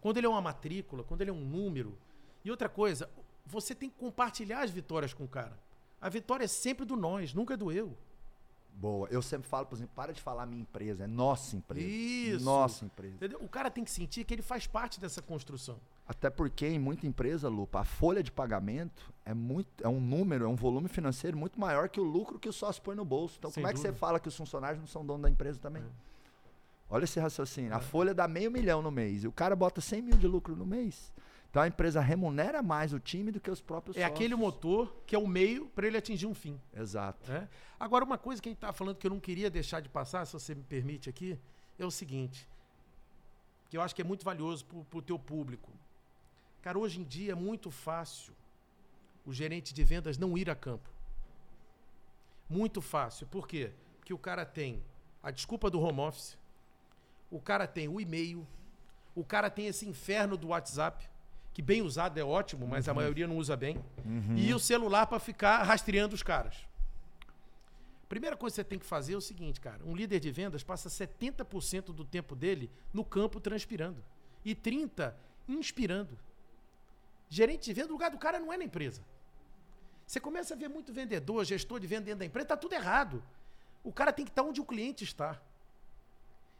quando ele é uma matrícula, quando ele é um número. E outra coisa, você tem que compartilhar as vitórias com o cara. A vitória é sempre do nós, nunca é do eu. Boa. Eu sempre falo, por exemplo, para de falar minha empresa, é nossa empresa. Isso. Nossa empresa. Entendeu? O cara tem que sentir que ele faz parte dessa construção. Até porque em muita empresa, Lupa, a folha de pagamento é muito, é um número, é um volume financeiro muito maior que o lucro que o sócio põe no bolso. Então, Sem como é que você fala que os funcionários não são dono da empresa também? Olha esse raciocínio. A folha dá meio milhão no mês e o cara bota 100 mil de lucro no mês. Então a empresa remunera mais o time do que os próprios É sócios. aquele motor que é o meio para ele atingir um fim. Exato. né? Agora, uma coisa que a gente está falando que eu não queria deixar de passar, se você me permite aqui, é o seguinte, que eu acho que é muito valioso para o teu público. Cara, hoje em dia é muito fácil o gerente de vendas não ir a campo. Muito fácil. Por quê? Porque o cara tem a desculpa do home office, o cara tem o e-mail, o cara tem esse inferno do WhatsApp, que bem usado é ótimo, mas a maioria não usa bem, e o celular para ficar rastreando os caras. Primeira coisa que você tem que fazer é o seguinte, cara. Um líder de vendas passa 70% do tempo dele no campo transpirando. E 30% inspirando. Gerente de venda, o lugar do cara não é na empresa. Você começa a ver muito vendedor, gestor de venda dentro da empresa, tá tudo errado. O cara tem que estar onde o cliente está.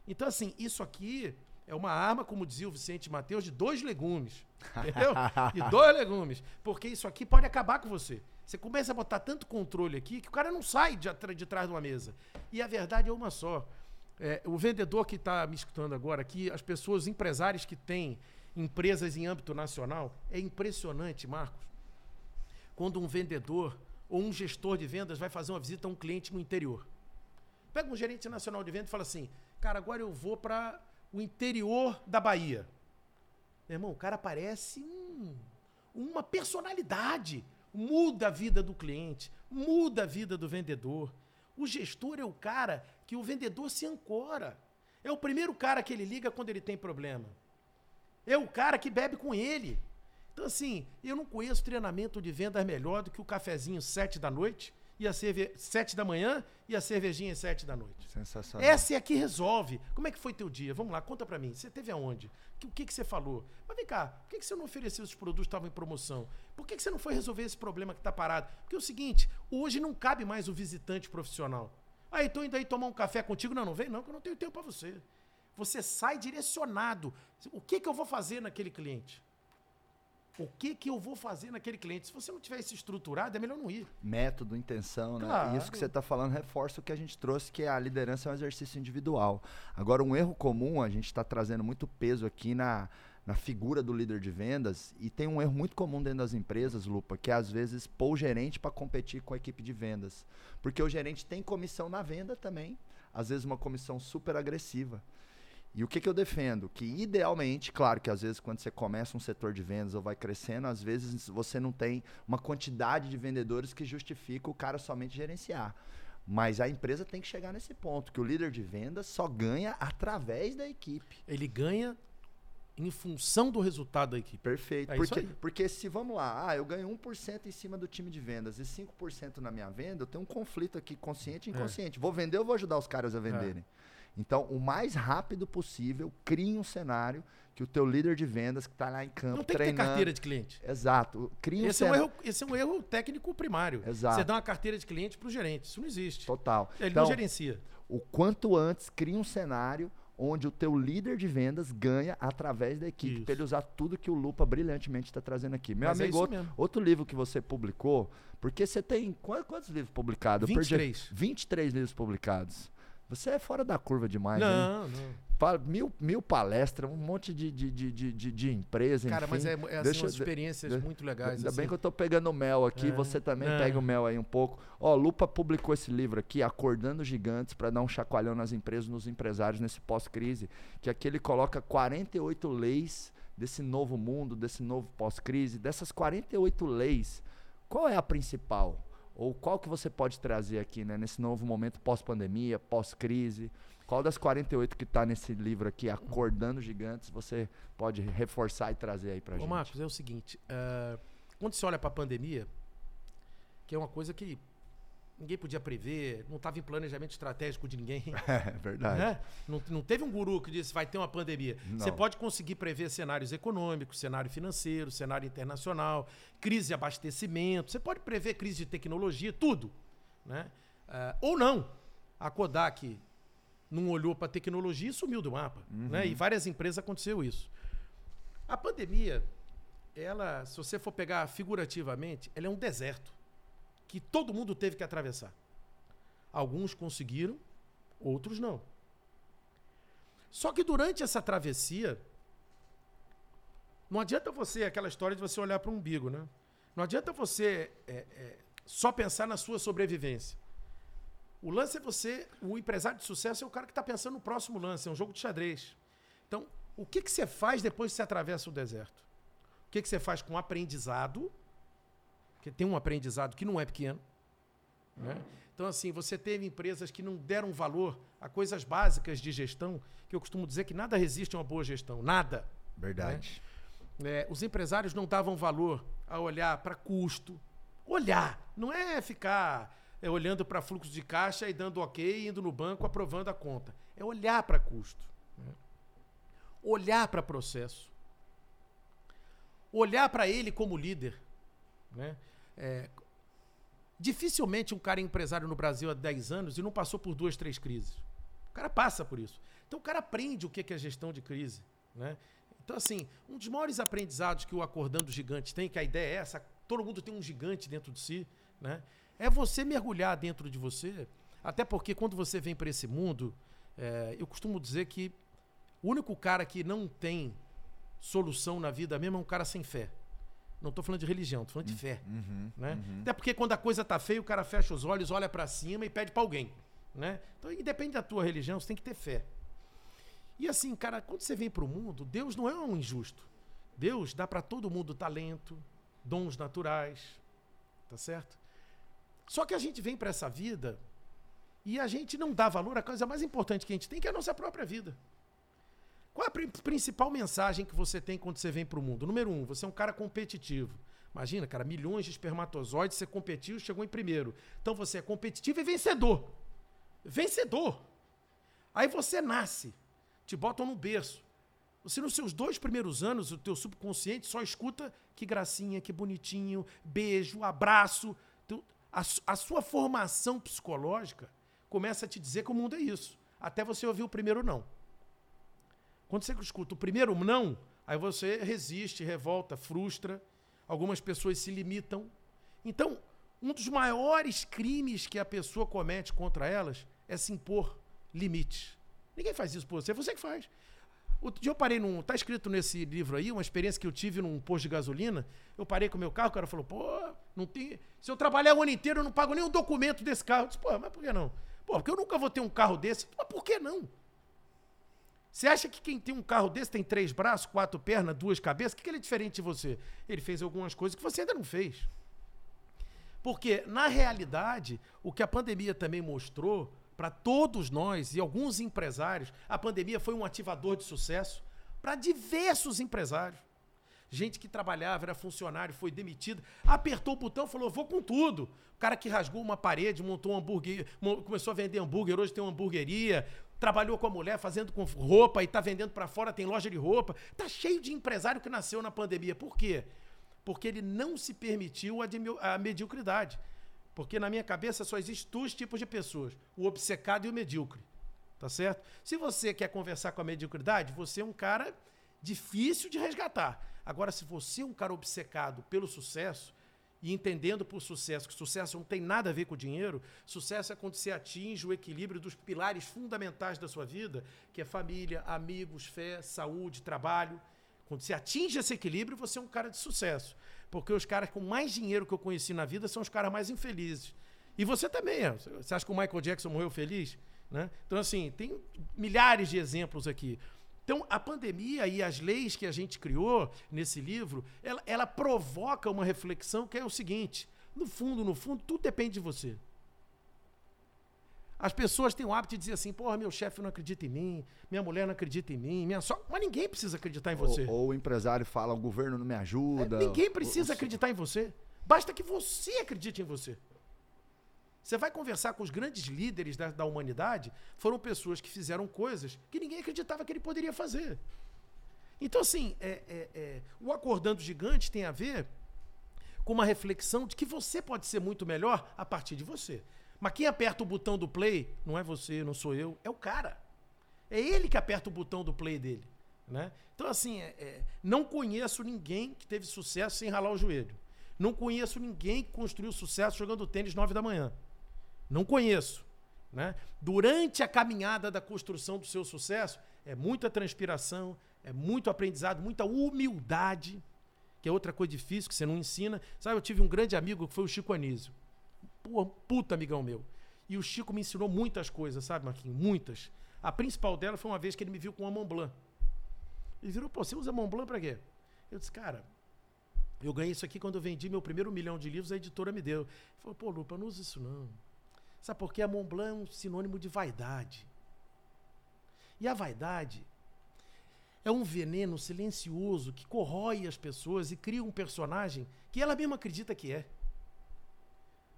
Então, assim, isso aqui é uma arma, como dizia o Vicente Mateus, de dois legumes. Entendeu? De dois legumes. Porque isso aqui pode acabar com você. Você começa a botar tanto controle aqui que o cara não sai de, de trás de uma mesa. E a verdade é uma só. É, o vendedor que está me escutando agora aqui, as pessoas, os empresários que têm empresas em âmbito nacional, é impressionante, Marcos, quando um vendedor ou um gestor de vendas vai fazer uma visita a um cliente no interior. Pega um gerente nacional de vendas e fala assim: Cara, agora eu vou para o interior da Bahia. Meu irmão, o cara parece um- uma personalidade. Muda a vida do cliente, muda a vida do vendedor. O gestor é o cara que o vendedor se ancora. É o primeiro cara que ele liga quando ele tem problema. É o cara que bebe com ele. Então, assim, eu não conheço treinamento de vendas melhor do que o cafezinho sete da noite e a cerve... sete da manhã e a cervejinha às sete da noite. Sensacional. Essa é a que resolve. Como é que foi teu dia? Vamos lá, conta pra mim. Você teve aonde? O que, que você falou? Mas vem cá, por que, que você não ofereceu os produtos que estavam em promoção? Por que, que você não foi resolver esse problema que tá parado? Porque é o seguinte, hoje não cabe mais o visitante profissional. Ah, então indo aí tomar um café contigo? Não, não vem não, que eu não tenho tempo pra você. Você sai direcionado. O que, que eu vou fazer naquele cliente? O que, que eu vou fazer naquele cliente? Se você não tiver isso estruturado, é melhor não ir. método, intenção, né? Claro. Isso que você está falando reforça o que a gente trouxe, que a liderança é um exercício individual. Agora, um erro comum, a gente está trazendo muito peso aqui na, na figura do líder de vendas, e tem um erro muito comum dentro das empresas, Lupa, que é às vezes pôr o gerente para competir com a equipe de vendas. Porque o gerente tem comissão na venda também, às vezes uma comissão super agressiva. E o que, que eu defendo? Que idealmente, claro que às vezes quando você começa um setor de vendas ou vai crescendo, às vezes você não tem uma quantidade de vendedores que justifica o cara somente gerenciar. Mas a empresa tem que chegar nesse ponto, que o líder de vendas só ganha através da equipe. Ele ganha em função do resultado da equipe. Perfeito. É isso porque, porque se vamos lá, ah, eu ganho 1% em cima do time de vendas e 5% na minha venda, eu tenho um conflito aqui consciente e É. inconsciente. Vou vender ou vou ajudar os caras a venderem? Então, o mais rápido possível, crie um cenário que o teu líder de vendas que está lá em campo Não tem treinando... que ter carteira de cliente. Exato. Crie um Esse é, um cenário... erro, esse é um erro técnico primário. Exato. Você dá uma carteira de cliente para o gerente. Isso não existe. Total. Ele então, não gerencia. o quanto antes crie um cenário onde o teu líder de vendas ganha através da equipe, para ele usar tudo que o Lupa brilhantemente está trazendo aqui. Meu Mas é amigo, isso outro, outro livro que você publicou, porque você tem qua- quantos livros publicados? Eu perdi- 23. 23 livros publicados. Você é fora da curva demais, hein? Não, não. Pa- Mil, mil palestras, um monte de, de, de, de, de, empresa, Cara, enfim. mas é, é assim, umas experiências de- muito legais. Ainda bem assim. que eu tô pegando mel aqui, É. você também Não. pega o mel aí um pouco. Ó, Lupa publicou esse livro aqui, Acordando Gigantes, para dar um chacoalhão nas empresas, nos empresários nesse pós-crise, que aqui ele coloca 48 leis desse novo mundo, desse novo pós-crise. Dessas 48 leis, qual é a principal? Ou qual que você pode trazer aqui, né, nesse novo momento pós-pandemia, pós-crise? Qual das 48 que está nesse livro aqui, Acordando Gigantes, você pode reforçar e trazer aí pra Ô, gente? Marcos, é o seguinte: eh, quando você olha para a pandemia, que é uma coisa que ninguém podia prever, não estava em planejamento estratégico de ninguém. É verdade. né? Não, não teve um guru que disse vai ter uma pandemia. Não. Você pode conseguir prever cenários econômicos, cenário financeiro, cenário internacional, crise de abastecimento, você pode prever crise de tecnologia, tudo. Né? Ah, ou não. A Kodak não olhou para a tecnologia e sumiu do mapa. Né? E várias empresas aconteceu isso. A pandemia, ela, se você for pegar figurativamente, ela é um deserto que todo mundo teve que atravessar. Alguns conseguiram, outros não. Só que durante essa travessia, não adianta você, aquela história de você olhar para o umbigo, né? Não adianta você é, é, só pensar na sua sobrevivência. O lance é você, o empresário de sucesso é o cara que está pensando no próximo lance, é um jogo de xadrez. Então, o que, que você faz depois que você atravessa o deserto? O que, que você faz com aprendizado? Porque tem um aprendizado que não é pequeno. Né? Então, assim, você teve empresas que não deram valor a coisas básicas de gestão, que eu costumo dizer que nada resiste a uma boa gestão. Nada. Verdade. É, os empresários não davam valor a olhar para custo. Olhar, não é ficar é, olhando para fluxo de caixa e dando ok, indo no banco, aprovando a conta. É olhar para custo. né? Olhar para processo. Olhar para ele como líder. Né? É, dificilmente um cara é empresário no Brasil há 10 anos e não passou por duas, três crises. O cara passa por isso. Então o cara aprende o que é gestão de crise. Né? Então, assim, um dos maiores aprendizados que o Acordando Gigante tem, que a ideia é essa, todo mundo tem um gigante dentro de si, né? É você mergulhar dentro de você, até porque quando você vem para esse mundo, é, eu costumo dizer que o único cara que não tem solução na vida mesmo é um cara sem fé. Não estou falando de religião, estou falando de fé. Uhum, Né? uhum. Até porque quando a coisa tá feia, o cara fecha os olhos, olha para cima e pede para alguém. Né? Então, independe da tua religião, você tem que ter fé. E assim, cara, quando você vem para o mundo, Deus não é um injusto. Deus dá para todo mundo talento, dons naturais, tá certo? Só que a gente vem para essa vida e a gente não dá valor à coisa mais importante que a gente tem, que é a nossa própria vida. Qual a pri- principal mensagem que você tem quando você vem para o mundo? Número um, você é um cara competitivo. Imagina, cara, milhões de espermatozoides, você competiu, chegou em primeiro. Então você é competitivo e vencedor. Vencedor. Aí você nasce, te botam no berço. Você, nos seus dois primeiros anos, o teu subconsciente só escuta que gracinha, que bonitinho, beijo, abraço. A, a sua formação psicológica começa a te dizer que o mundo é isso. Até você ouvir o primeiro não. Quando você escuta o primeiro não, aí você resiste, revolta, frustra. Algumas pessoas se limitam. Então, um dos maiores crimes que a pessoa comete contra elas é se impor limites. Ninguém faz isso por você, é você que faz. Outro dia eu parei num. Tá escrito nesse livro aí, uma experiência que eu tive num posto de gasolina. Eu parei com o meu carro, o cara falou, pô, não tem. Se eu trabalhar o ano inteiro, eu não pago nenhum documento desse carro. Eu disse, pô, mas por que não? Pô, porque eu nunca vou ter um carro desse. Mas por que não? Você acha que quem tem um carro desse tem três braços, quatro pernas, duas cabeças? O que, que ele é diferente de você? Ele fez algumas coisas que você ainda não fez. Porque, na realidade, o que a pandemia também mostrou para todos nós e alguns empresários, a pandemia foi um ativador de sucesso para diversos empresários. Gente que trabalhava, era funcionário, foi demitido, apertou o botão falou: vou com tudo. O cara que rasgou uma parede, montou um hambúrguer, começou a vender hambúrguer, hoje tem uma hamburgueria. Trabalhou com a mulher fazendo com roupa e tá vendendo para fora, tem loja de roupa. Tá cheio de empresário que nasceu na pandemia. Por quê? Porque ele não se permitiu a, mediocridade. Porque na minha cabeça só existem dois tipos de pessoas: o obcecado e o medíocre. Tá certo? Se você quer conversar com a mediocridade, você é um cara difícil de resgatar. Agora, se você é um cara obcecado pelo sucesso, e entendendo por sucesso que sucesso não tem nada a ver com dinheiro, sucesso é quando você atinge o equilíbrio dos pilares fundamentais da sua vida, que é família, amigos, fé, saúde, trabalho. Quando você atinge esse equilíbrio, você é um cara de sucesso. Porque os caras com mais dinheiro que eu conheci na vida são os caras mais infelizes. E você também é. Você acha que o Michael Jackson morreu feliz? Né? Então, assim, tem milhares de exemplos aqui. Então, a pandemia e as leis que a gente criou nesse livro, ela, ela provoca uma reflexão que é o seguinte: no fundo, no fundo, tudo depende de você. As pessoas têm o hábito de dizer assim, porra, meu chefe não acredita em mim, minha mulher não acredita em mim, minha so... mas ninguém precisa acreditar em você. Ou, ou o empresário fala, o governo não me ajuda. É, ninguém precisa acreditar em você. Basta que você acredite em você. Você vai conversar com os grandes líderes da, da humanidade, foram pessoas que fizeram coisas que ninguém acreditava que ele poderia fazer. Então, assim, é, é, é, o Acordando Gigante tem a ver com uma reflexão de que você pode ser muito melhor a partir de você. Mas quem aperta o botão do play não é você, não sou eu, é o cara. É ele que aperta o botão do play dele. Né? Então, assim, é, é, não conheço ninguém que teve sucesso sem ralar o joelho. Não conheço ninguém que construiu sucesso jogando tênis nove da manhã. Não conheço. Né? Durante a caminhada da construção do seu sucesso, é muita transpiração, é muito aprendizado, muita humildade, que é outra coisa difícil que você não ensina. Sabe, eu tive um grande amigo que foi o Chico Anísio. Pô, puta amigão meu. E o Chico me ensinou muitas coisas, sabe, Marquinhos? Muitas. A principal dela foi uma vez que ele me viu com uma Mont Blanc. Ele virou, pô, você usa Mont Blanc pra quê? Eu disse, cara, eu ganhei isso aqui quando eu vendi meu primeiro milhão de livros, a editora me deu. Ele falou, pô, Lupa, não usa isso não. Sabe por quê? A Mont Blanc é um sinônimo de vaidade. E a vaidade é um veneno silencioso que corrói as pessoas e cria um personagem que ela mesma acredita que é.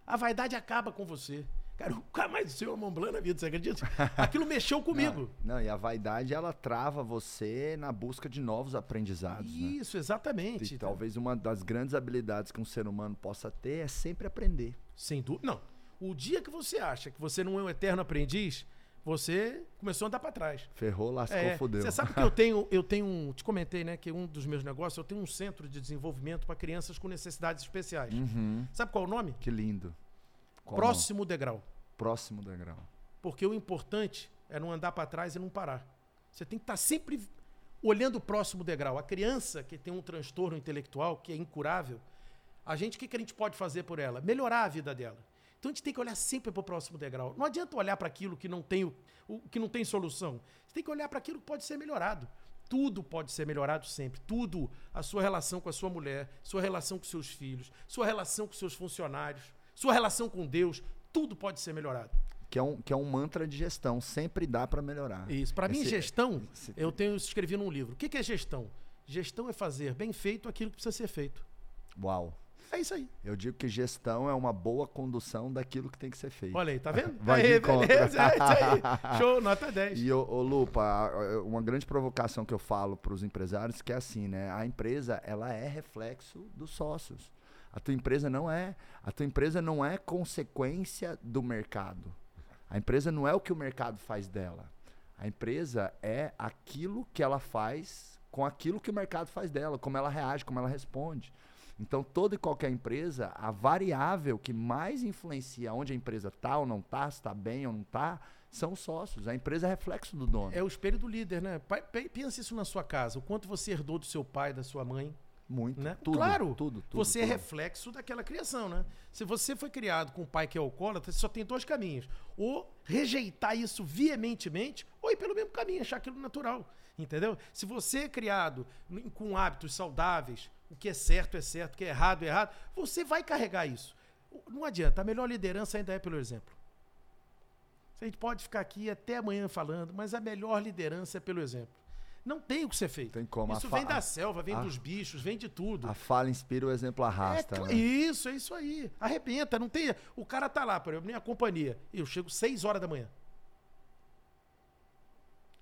A vaidade acaba com você. Cara, nunca mais ser uma Mont Blanc na vida, você acredita? Aquilo mexeu comigo. Não, não, e a vaidade, ela trava você na busca de novos aprendizados. Né? Isso, né? exatamente. E talvez uma das grandes habilidades que um ser humano possa ter é sempre aprender. Sem dúvida. Não, o dia que você acha que você não é um eterno aprendiz, você começou a andar para trás. Ferrou, lascou, é, fodeu. Você sabe que eu tenho, eu tenho um, te comentei, né, que um dos meus negócios, eu tenho um centro de desenvolvimento para crianças com necessidades especiais. Uhum. Sabe qual é o nome? Que lindo. Qual Próximo nome? degrau. Próximo degrau. Porque o importante é não andar para trás e não parar. Você tem que estar tá sempre olhando o próximo degrau. A criança que tem um transtorno intelectual que é incurável, a gente o que, que a gente pode fazer por ela? Melhorar a vida dela. Então a gente tem que olhar sempre para o próximo degrau. Não adianta olhar para aquilo que não tem o, que não tem solução. Você tem que olhar para aquilo que pode ser melhorado. Tudo pode ser melhorado sempre. Tudo. A sua relação com a sua mulher, sua relação com seus filhos, sua relação com seus funcionários, sua relação com Deus, tudo pode ser melhorado. Que é um, que é um mantra de gestão. Sempre dá para melhorar. Isso. Para mim, gestão, esse... eu tenho escrevi num livro. O que, que é gestão? Gestão é fazer bem feito aquilo que precisa ser feito. Uau. É isso aí. Eu digo que gestão é uma boa condução daquilo que tem que ser feito. Olha aí, tá vendo? Vai aí, beleza, é isso aí. Show, nota 10. E, ô, ô, Lupa, uma grande provocação que eu falo para os empresários que é assim, né? A empresa, ela é reflexo dos sócios. A tua empresa não é, a tua empresa não é consequência do mercado. A empresa não é o que o mercado faz dela. A empresa é aquilo que ela faz com aquilo que o mercado faz dela, como ela reage, como ela responde. Então, toda e qualquer empresa, a variável que mais influencia onde a empresa está ou não está, se está bem ou não está, são os sócios. A empresa é reflexo do dono. É o espelho do líder, né? Pensa isso na sua casa. O quanto você herdou do seu pai, da sua mãe. Muito. Né? Tudo, claro, tudo, tudo, você é tudo. é reflexo daquela criação, né? Se você foi criado com um pai que é alcoólatra, você só tem dois caminhos. Ou rejeitar isso veementemente, ou ir pelo mesmo caminho, achar aquilo natural. Entendeu? Se você é criado com hábitos saudáveis, o que é certo é certo, o que é errado é errado, você vai carregar isso. Não adianta, a melhor liderança ainda é pelo exemplo. A gente pode ficar aqui até amanhã falando, mas a melhor liderança é pelo exemplo. Não tem o que ser feito. Tem como. Isso vem da selva, vem a, dos bichos, vem de tudo. A fala inspira, o exemplo arrasta. É, né? Isso, é isso aí. Arrebenta, não tem. O cara tá lá, por exemplo, minha companhia. Eu chego 6 horas da manhã.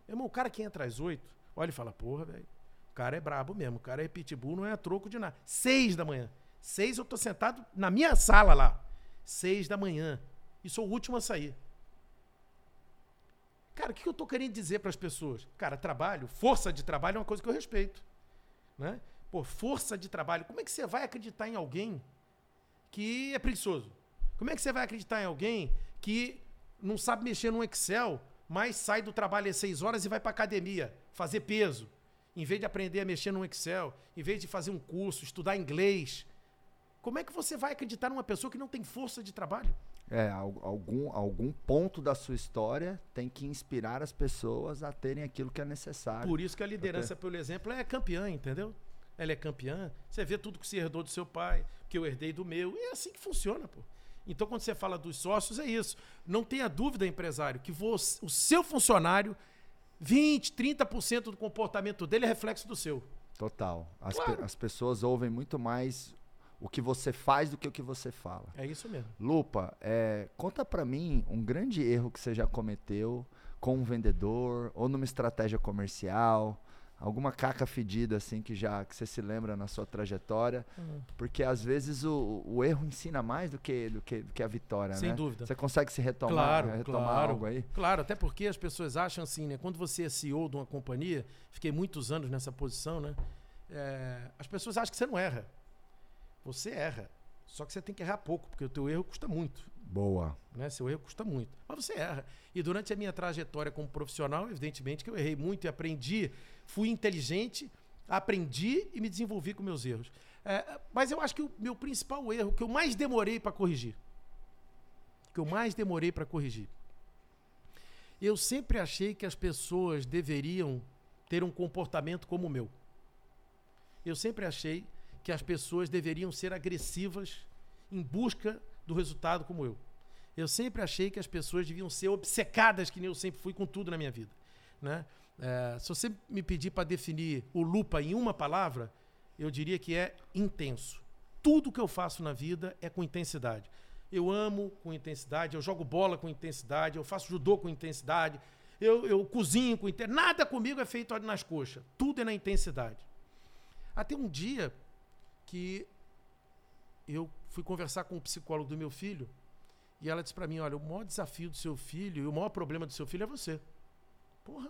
Irmão, o cara que entra às 8, olha e fala, porra, velho, o cara é brabo mesmo, o cara é pitbull, não é troco de nada. Seis da manhã. Seis eu tô sentado na minha sala lá. Seis da manhã. E sou o último a sair. Cara, o que eu tô querendo dizer para as pessoas? Cara, trabalho, força de trabalho é uma coisa que eu respeito. Né? Pô, força de trabalho. Como é que você vai acreditar em alguém que é preguiçoso? Como é que você vai acreditar em alguém que não sabe mexer no Excel, mas sai do trabalho às 6 horas e vai para academia fazer peso? Em vez de aprender a mexer no Excel, em vez de fazer um curso, estudar inglês. Como é que você vai acreditar numa pessoa que não tem força de trabalho? É, algum, algum ponto da sua história tem que inspirar as pessoas a terem aquilo que é necessário. Por isso que a liderança, pelo exemplo, é campeã, entendeu? Ela é campeã. Você vê tudo que você herdou do seu pai, que eu herdei do meu. E é assim que funciona, pô. Então, quando você fala dos sócios, é isso. Não tenha dúvida, empresário, que você, o seu funcionário, 20, 30% do comportamento dele é reflexo do seu. Total. As, claro. pe as pessoas ouvem muito mais o que você faz do que o que você fala. É isso mesmo. Lupa, é, conta para mim um grande erro que você já cometeu com um vendedor ou numa estratégia comercial, alguma caca fedida assim que já que você se lembra na sua trajetória, uhum. porque às vezes o, o, erro ensina mais do que do que, do que a vitória, Sem né? dúvida. Você consegue se retomar, claro, retomar claro, algo aí? Claro, até porque as pessoas acham assim, né? Quando você é CEO de uma companhia, fiquei muitos anos nessa posição, né? É, as pessoas acham que você não erra. Você erra. Só que você tem que errar pouco, porque o teu erro custa muito. Boa. Né? Seu erro custa muito. Mas você erra. E durante a minha trajetória como profissional, evidentemente que eu errei muito e aprendi, fui inteligente, aprendi e me desenvolvi com meus erros. É, mas eu acho que o meu principal erro, que eu mais demorei para corrigir, que eu mais demorei para corrigir, eu sempre achei que as pessoas deveriam ter um comportamento como o meu. Eu sempre achei que as pessoas deveriam ser agressivas em busca do resultado como eu. Eu sempre achei que as pessoas deviam ser obcecadas, que nem eu sempre fui com tudo na minha vida. Né? É, se você me pedir para definir o lupa em uma palavra, eu diria que é intenso. Tudo que eu faço na vida é com intensidade. Eu amo com intensidade, eu jogo bola com intensidade, eu faço judô com intensidade, eu, eu cozinho com intensidade. Nada comigo é feito nas coxas. Tudo é na intensidade. Até um dia que eu fui conversar com o psicólogo do meu filho e ela disse para mim: Olha, o maior desafio do seu filho e o maior problema do seu filho é você. Porra.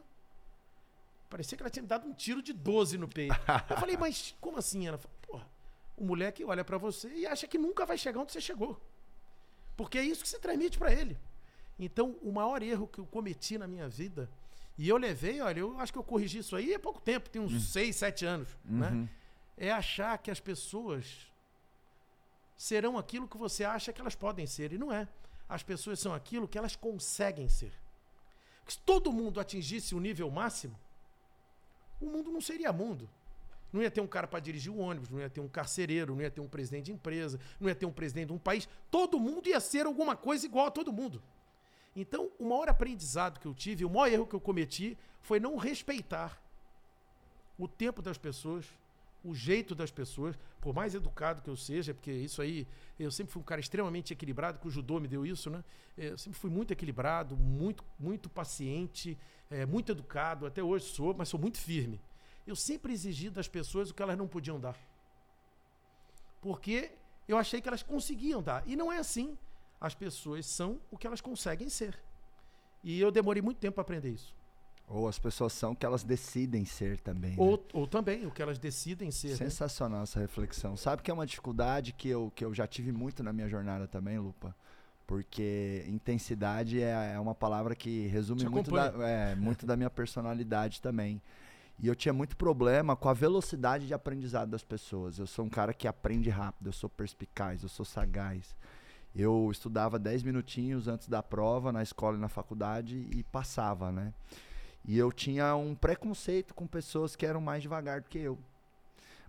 Parecia que ela tinha me dado um tiro de 12 no peito. Eu falei, mas como assim? Ela falou, porra, o moleque olha para você e acha que nunca vai chegar onde você chegou. Porque é isso que você transmite para ele. Então, o maior erro que eu cometi na minha vida, e eu levei, olha, eu acho que eu corrigi isso aí há pouco tempo, tem uns 6, uhum. 7 anos, né? uhum. né? é achar que as pessoas serão aquilo que você acha que elas podem ser. E não é. As pessoas são aquilo que elas conseguem ser. se todo mundo atingisse o nível máximo, o mundo não seria mundo. Não ia ter um cara para dirigir o ônibus, não ia ter um carcereiro, não ia ter um presidente de empresa, não ia ter um presidente de um país. Todo mundo ia ser alguma coisa igual a todo mundo. Então, o maior aprendizado que eu tive, o maior erro que eu cometi, foi não respeitar o tempo das pessoas, o jeito das pessoas, por mais educado que eu seja, porque isso aí, eu sempre fui um cara extremamente equilibrado, que o judô me deu isso, né? É, eu sempre fui muito equilibrado, muito, muito paciente, é, muito educado, até hoje sou, mas sou muito firme. Eu sempre exigi das pessoas o que elas não podiam dar. Porque eu achei que elas conseguiam dar. E não é assim. As pessoas são o que elas conseguem ser. E eu demorei muito tempo para aprender isso. Ou as pessoas são o que elas decidem ser também. Ou, né? ou também o que elas decidem ser. Né? Sensacional né? essa reflexão. Sabe que é uma dificuldade que eu, que eu já tive muito na minha jornada também, Lupa? Porque intensidade é, é uma palavra que resume muito da, é, muito da minha personalidade também. E eu tinha muito problema com a velocidade de aprendizado das pessoas. Eu sou um cara que aprende rápido, eu sou perspicaz, eu sou sagaz. Eu estudava 10 minutinhos antes da prova na escola e na faculdade e passava, né? E eu tinha um preconceito com pessoas que eram mais devagar do que eu.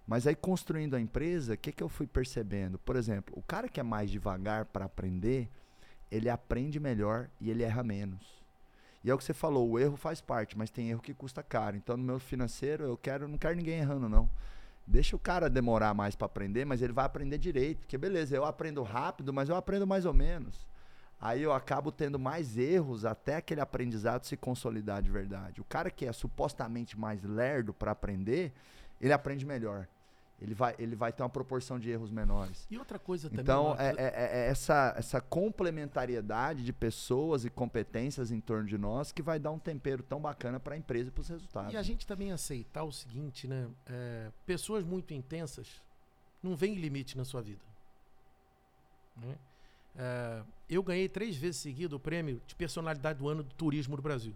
Mas aí, construindo a empresa, o que, que eu fui percebendo? Por exemplo, o cara que é mais devagar para aprender, ele aprende melhor e ele erra menos. E é o que você falou, o erro faz parte, mas tem erro que custa caro. Então, no meu financeiro, eu quero, não quero ninguém errando, não. Deixa o cara demorar mais para aprender, mas ele vai aprender direito. Porque beleza, eu aprendo rápido, mas eu aprendo mais ou menos. Aí eu acabo tendo mais erros até aquele aprendizado se consolidar de verdade. O cara que é supostamente mais lerdo para aprender, ele aprende melhor. Ele vai, ele vai ter uma proporção de erros menores. E outra coisa também. Então, Marcos, é, é- é essa, essa complementariedade de pessoas e competências em torno de nós que vai dar um tempero tão bacana para a empresa e para os resultados. E a gente também aceitar o seguinte, né? É, pessoas muito intensas não vêm limite na sua vida. né? É, eu ganhei três vezes seguido o prêmio de personalidade do ano do turismo do Brasil.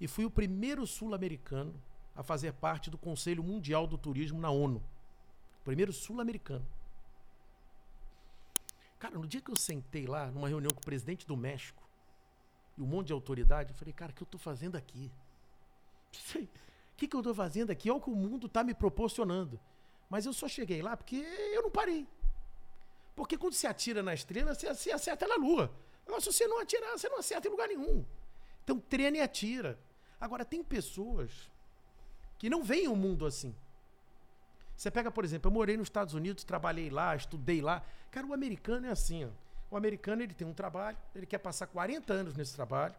E fui o primeiro sul-americano a fazer parte do Conselho Mundial do Turismo na ONU. Primeiro sul-americano. Cara, no dia que eu sentei lá, numa reunião com o presidente do México e um monte de autoridade, eu falei, cara, o que eu tô fazendo aqui? O que, que eu estou fazendo aqui? Olha o que o mundo está me proporcionando. Mas eu só cheguei lá porque eu não parei. Porque quando você atira na estrela, você, acerta na lua. Agora, se você não atirar, você não acerta em lugar nenhum. Então, treina e atira. Agora, tem pessoas que não veem o mundo assim. Você pega, por exemplo, eu morei nos Estados Unidos, trabalhei lá, estudei lá. Cara, o americano é assim, ó. O americano, ele tem um trabalho, ele quer passar 40 anos nesse trabalho,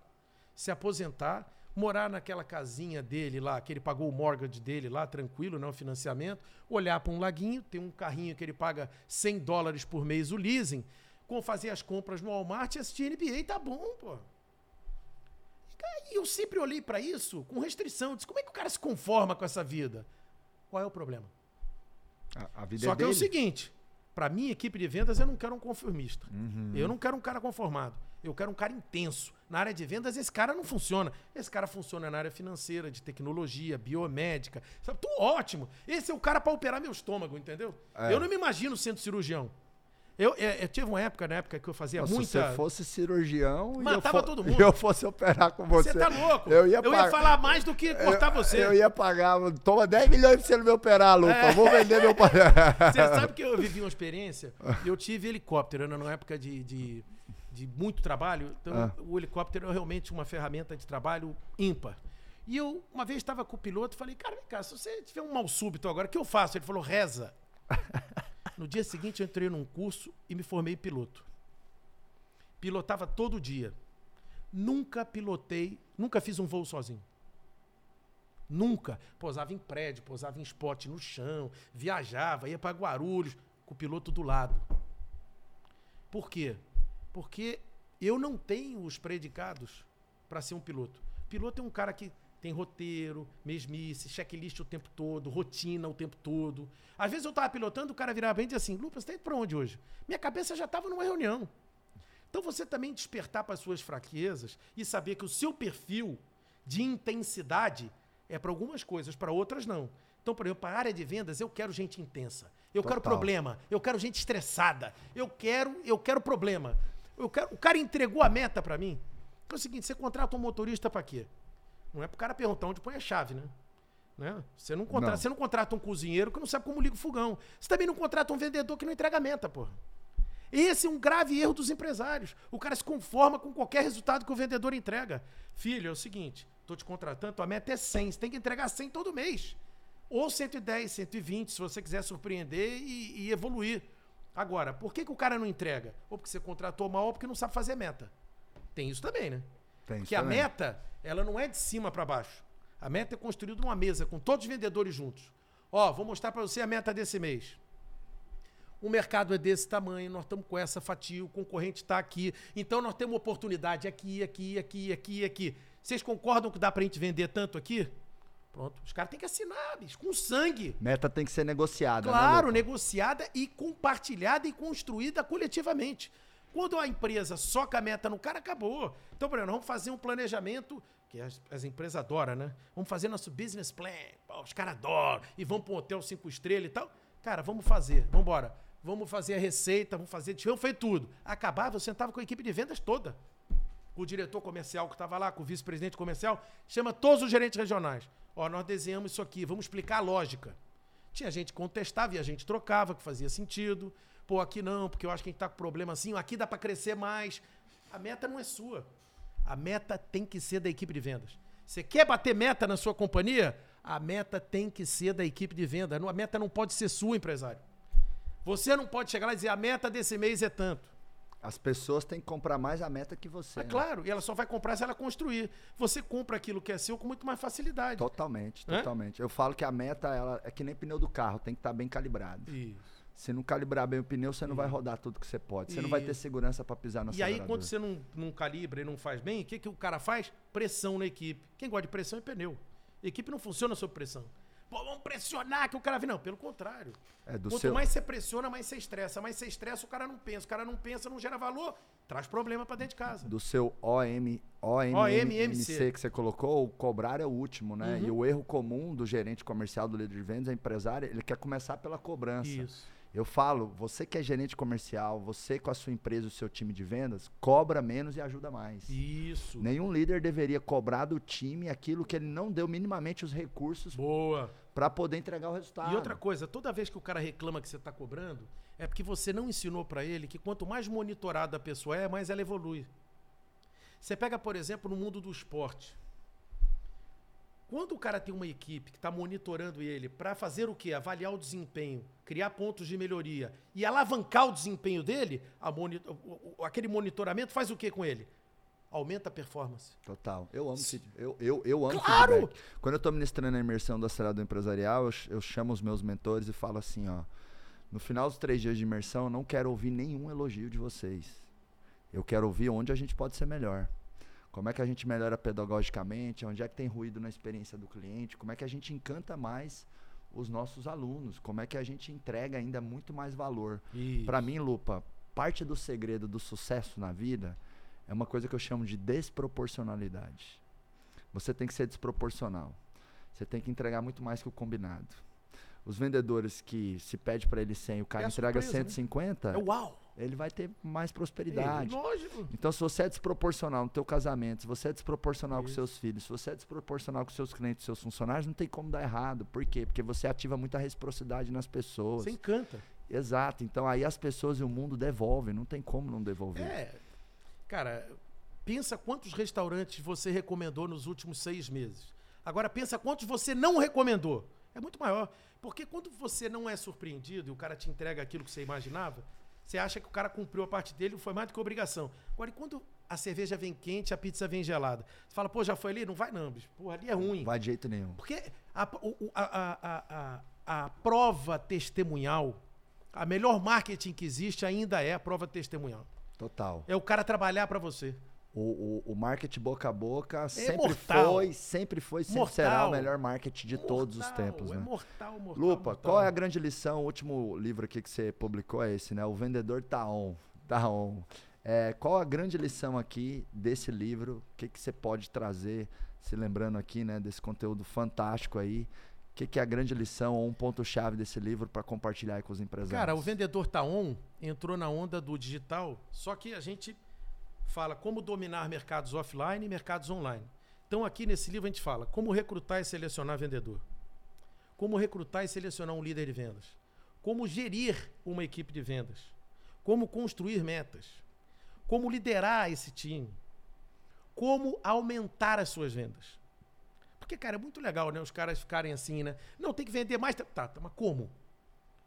se aposentar, morar naquela casinha dele lá, que ele pagou o mortgage dele lá, tranquilo, não financiamento, olhar para um laguinho, tem um carrinho que ele paga 100 dólares por mês o leasing, com fazer as compras no Walmart e assistir NBA, tá bom, pô. E eu sempre olhei para isso com restrição, disse, como é que o cara se conforma com essa vida? Qual é o problema? A, a vida Só é que é o dele. seguinte, para minha equipe de vendas eu não quero um conformista. Uhum. Eu não quero um cara conformado. Eu quero um cara intenso. Na área de vendas, esse cara não funciona. Esse cara funciona na área financeira, de tecnologia, biomédica. Sabe? Tô ótimo. Esse é o cara para operar meu estômago, entendeu? É. Eu não me imagino sendo cirurgião. Eu, é, eu tive uma época, na época que eu fazia Não, muita. Se você fosse cirurgião e eu, Matava todo e mundo. eu fosse operar com você. Você tá louco? Eu ia, eu pagar- ia falar mais do que cortar você. Eu ia pagar. Toma 10 milhões pra você não me operar, Lupa. É. Vou vender meu. Você sabe que eu vivi uma experiência? Eu tive helicóptero, numa época de, de, de muito trabalho. Então, Ah. o helicóptero é realmente uma ferramenta de trabalho ímpar. E eu, uma vez, estava com o piloto e falei, cara, vem cá, se você tiver um mal súbito agora, o que eu faço? Ele falou, reza. No dia seguinte, eu entrei num curso e me formei piloto. Pilotava todo dia. Nunca pilotei, nunca fiz um voo sozinho. Nunca. Pousava em prédio, pousava em spot no chão, viajava, ia para Guarulhos, com o piloto do lado. Por quê? Porque eu não tenho os predicados para ser um piloto. Piloto é um cara que tem roteiro, mesmice, checklist o tempo todo, rotina o tempo todo. Às vezes eu tava pilotando, o cara virava bem e dizia assim: Lupa, você tá indo pra onde hoje? Minha cabeça já estava numa reunião. Então você também despertar para as suas fraquezas e saber que o seu perfil de intensidade é para algumas coisas, para outras não. Então, por exemplo, para a área de vendas, eu quero gente intensa. Eu quero Total. problema. Eu quero gente estressada. Eu quero, eu quero problema. Eu quero, o cara entregou a meta para mim. É o seguinte, você contrata um motorista para quê? Não é para o cara perguntar onde põe a chave, né? Né? Você, não contrata, Não. você não contrata um cozinheiro que não sabe como liga o fogão. Você também não contrata um vendedor que não entrega a meta, porra. Esse é um grave erro dos empresários. O cara se conforma com qualquer resultado que o vendedor entrega. Filho, é o seguinte, tô te contratando, tua meta é 100, você tem que entregar 100 todo mês. Ou 110, 120, se você quiser surpreender e, e evoluir. Agora, por que, que o cara não entrega? Ou porque você contratou mal ou porque não sabe fazer meta. Tem isso também, né? Tem isso Porque a também. meta, ela não é de cima para baixo. A meta é construída numa mesa com todos os vendedores juntos. Ó, vou mostrar para você a meta desse mês. O mercado é desse tamanho, nós estamos com essa fatia, o concorrente está aqui. Então nós temos oportunidade aqui, aqui, aqui, aqui, aqui. Vocês concordam que dá para a gente vender tanto aqui? Pronto. Os caras têm que assinar, bicho, com sangue. Meta tem que ser negociada. Claro, né, negociada e compartilhada e construída coletivamente. Quando a empresa soca a meta no cara, acabou. Então, por exemplo, vamos fazer um planejamento, que as, as empresas adoram, né? Vamos fazer nosso business plan. Pô, os caras adoram. E vamos para um hotel cinco estrelas e tal. Cara, vamos fazer. Vamos embora. Vamos fazer a receita, vamos fazer. Vamos fazer tudo. Acabava, eu sentava com a equipe de vendas toda. Com o diretor comercial que estava lá, com o vice-presidente comercial. Chama todos os gerentes regionais. Ó, nós desenhamos isso aqui, vamos explicar a lógica. Tinha gente que contestava e a gente trocava, que fazia sentido. Pô, aqui não, porque eu acho que a gente tá com problema assim, aqui dá para crescer mais. A meta não é sua. A meta tem que ser da equipe de vendas. Você quer bater meta na sua companhia? A meta tem que ser da equipe de venda. A meta não pode ser sua, empresário. Você não pode chegar lá e dizer a meta desse mês é tanto. As pessoas têm que comprar mais a meta que você. É né? claro, e ela só vai comprar se ela construir. Você compra aquilo que é seu com muito mais facilidade. Totalmente, Hã? totalmente. Eu falo que a meta ela é que nem pneu do carro, tem que estar bem calibrado. Isso. Se não calibrar bem o pneu, você não vai rodar tudo que você pode. Você não vai ter Isso. segurança para pisar na E aí, quando você não, não calibra e não faz bem, o que, que o cara faz? Pressão na equipe. Quem gosta de pressão é pneu. equipe não funciona sob pressão. Pô, vamos pressionar que o cara vem. Não, pelo contrário. É do Quanto seu mais você pressiona, mais você estressa. Mais você estressa, o cara não pensa. O cara não pensa, não gera valor, traz problema pra dentro de casa. do seu OM, OMMC que você colocou, o cobrar é o último, né? Uhum. E o erro comum do gerente comercial, do líder de vendas, é empresário, ele quer começar pela cobrança. Isso. Eu falo, você que é gerente comercial, você com a sua empresa, o seu time de vendas, cobra menos e ajuda mais. Isso. Nenhum líder deveria cobrar do time aquilo que ele não deu minimamente os recursos Boa. para poder entregar o resultado. E outra coisa, toda vez que o cara reclama que você está cobrando, é porque você não ensinou para ele que quanto mais monitorada a pessoa é, mais ela evolui. Você pega, por exemplo, no mundo do esporte. Quando o cara tem uma equipe que está monitorando ele para fazer o quê? Avaliar o desempenho, criar pontos de melhoria e alavancar o desempenho dele, a moni- o- o- aquele monitoramento faz o quê com ele? Aumenta a performance. Total. Eu amo feed- eu, eu, eu amo Claro! feedback. Quando eu estou ministrando a imersão do acelerado empresarial, eu, eu chamo os meus mentores e falo assim, ó. No final dos três dias de imersão, eu não quero ouvir nenhum elogio de vocês. Eu quero ouvir onde a gente pode ser melhor. Como é que a gente melhora pedagogicamente? Onde é que tem ruído na experiência do cliente? Como é que a gente encanta mais os nossos alunos? Como é que a gente entrega ainda muito mais valor? Pra mim, Lupa, parte do segredo do sucesso na vida é uma coisa que eu chamo de desproporcionalidade. Você tem que ser desproporcional. Você tem que entregar muito mais que o combinado. Os vendedores que se pede para ele 100 e o cara É entrega surpresa, né? 150, É uau! Ele vai ter mais prosperidade. Lógico. Então, se você é desproporcional no teu casamento, se você é desproporcional com Isso. seus filhos, se você é desproporcional com seus clientes, seus funcionários, não tem como dar errado. Por quê? Porque você ativa muita reciprocidade nas pessoas. Você encanta. Exato. Então aí as pessoas e o mundo devolvem, não tem como não devolver. É. Cara, pensa quantos restaurantes você recomendou nos últimos seis meses. Agora pensa quantos você não recomendou. É muito maior. Porque quando você não é surpreendido e o cara te entrega aquilo que você imaginava, você acha que o cara cumpriu a parte dele, foi mais do que obrigação. Agora, e quando a cerveja vem quente, a pizza vem gelada? Você fala, pô, já foi ali? Não vai não, bicho. Pô, ali é ruim. Não vai de jeito nenhum. Porque a, a, a, a, prova testemunhal, a melhor marketing que existe ainda é a prova testemunhal. Total. É o cara trabalhar pra você. O, o, o marketing boca a boca sempre É mortal. foi, sempre foi, sempre Mortal. será o melhor marketing de todos os Mortal, tempos, É né? mortal, mortal. Lupa, mortal. qual é a grande lição? O último livro aqui que você publicou é esse, né? O vendedor tá on. Tá on. É, qual a grande lição aqui desse livro? O que, que você pode trazer, se lembrando aqui, né, desse conteúdo fantástico aí? O que, que é a grande lição ou um ponto-chave desse livro para compartilhar com os empresários? Cara, o vendedor tá on entrou na onda do digital, só que a gente fala como dominar mercados offline e mercados online. Então aqui nesse livro a gente fala como recrutar e selecionar vendedor. Como recrutar e selecionar um líder de vendas. Como gerir uma equipe de vendas. Como construir metas. Como liderar esse time. Como aumentar as suas vendas. Porque, cara, é muito legal, né? Os caras ficarem assim, né? Não, tem que vender mais. Tá, tá, mas como?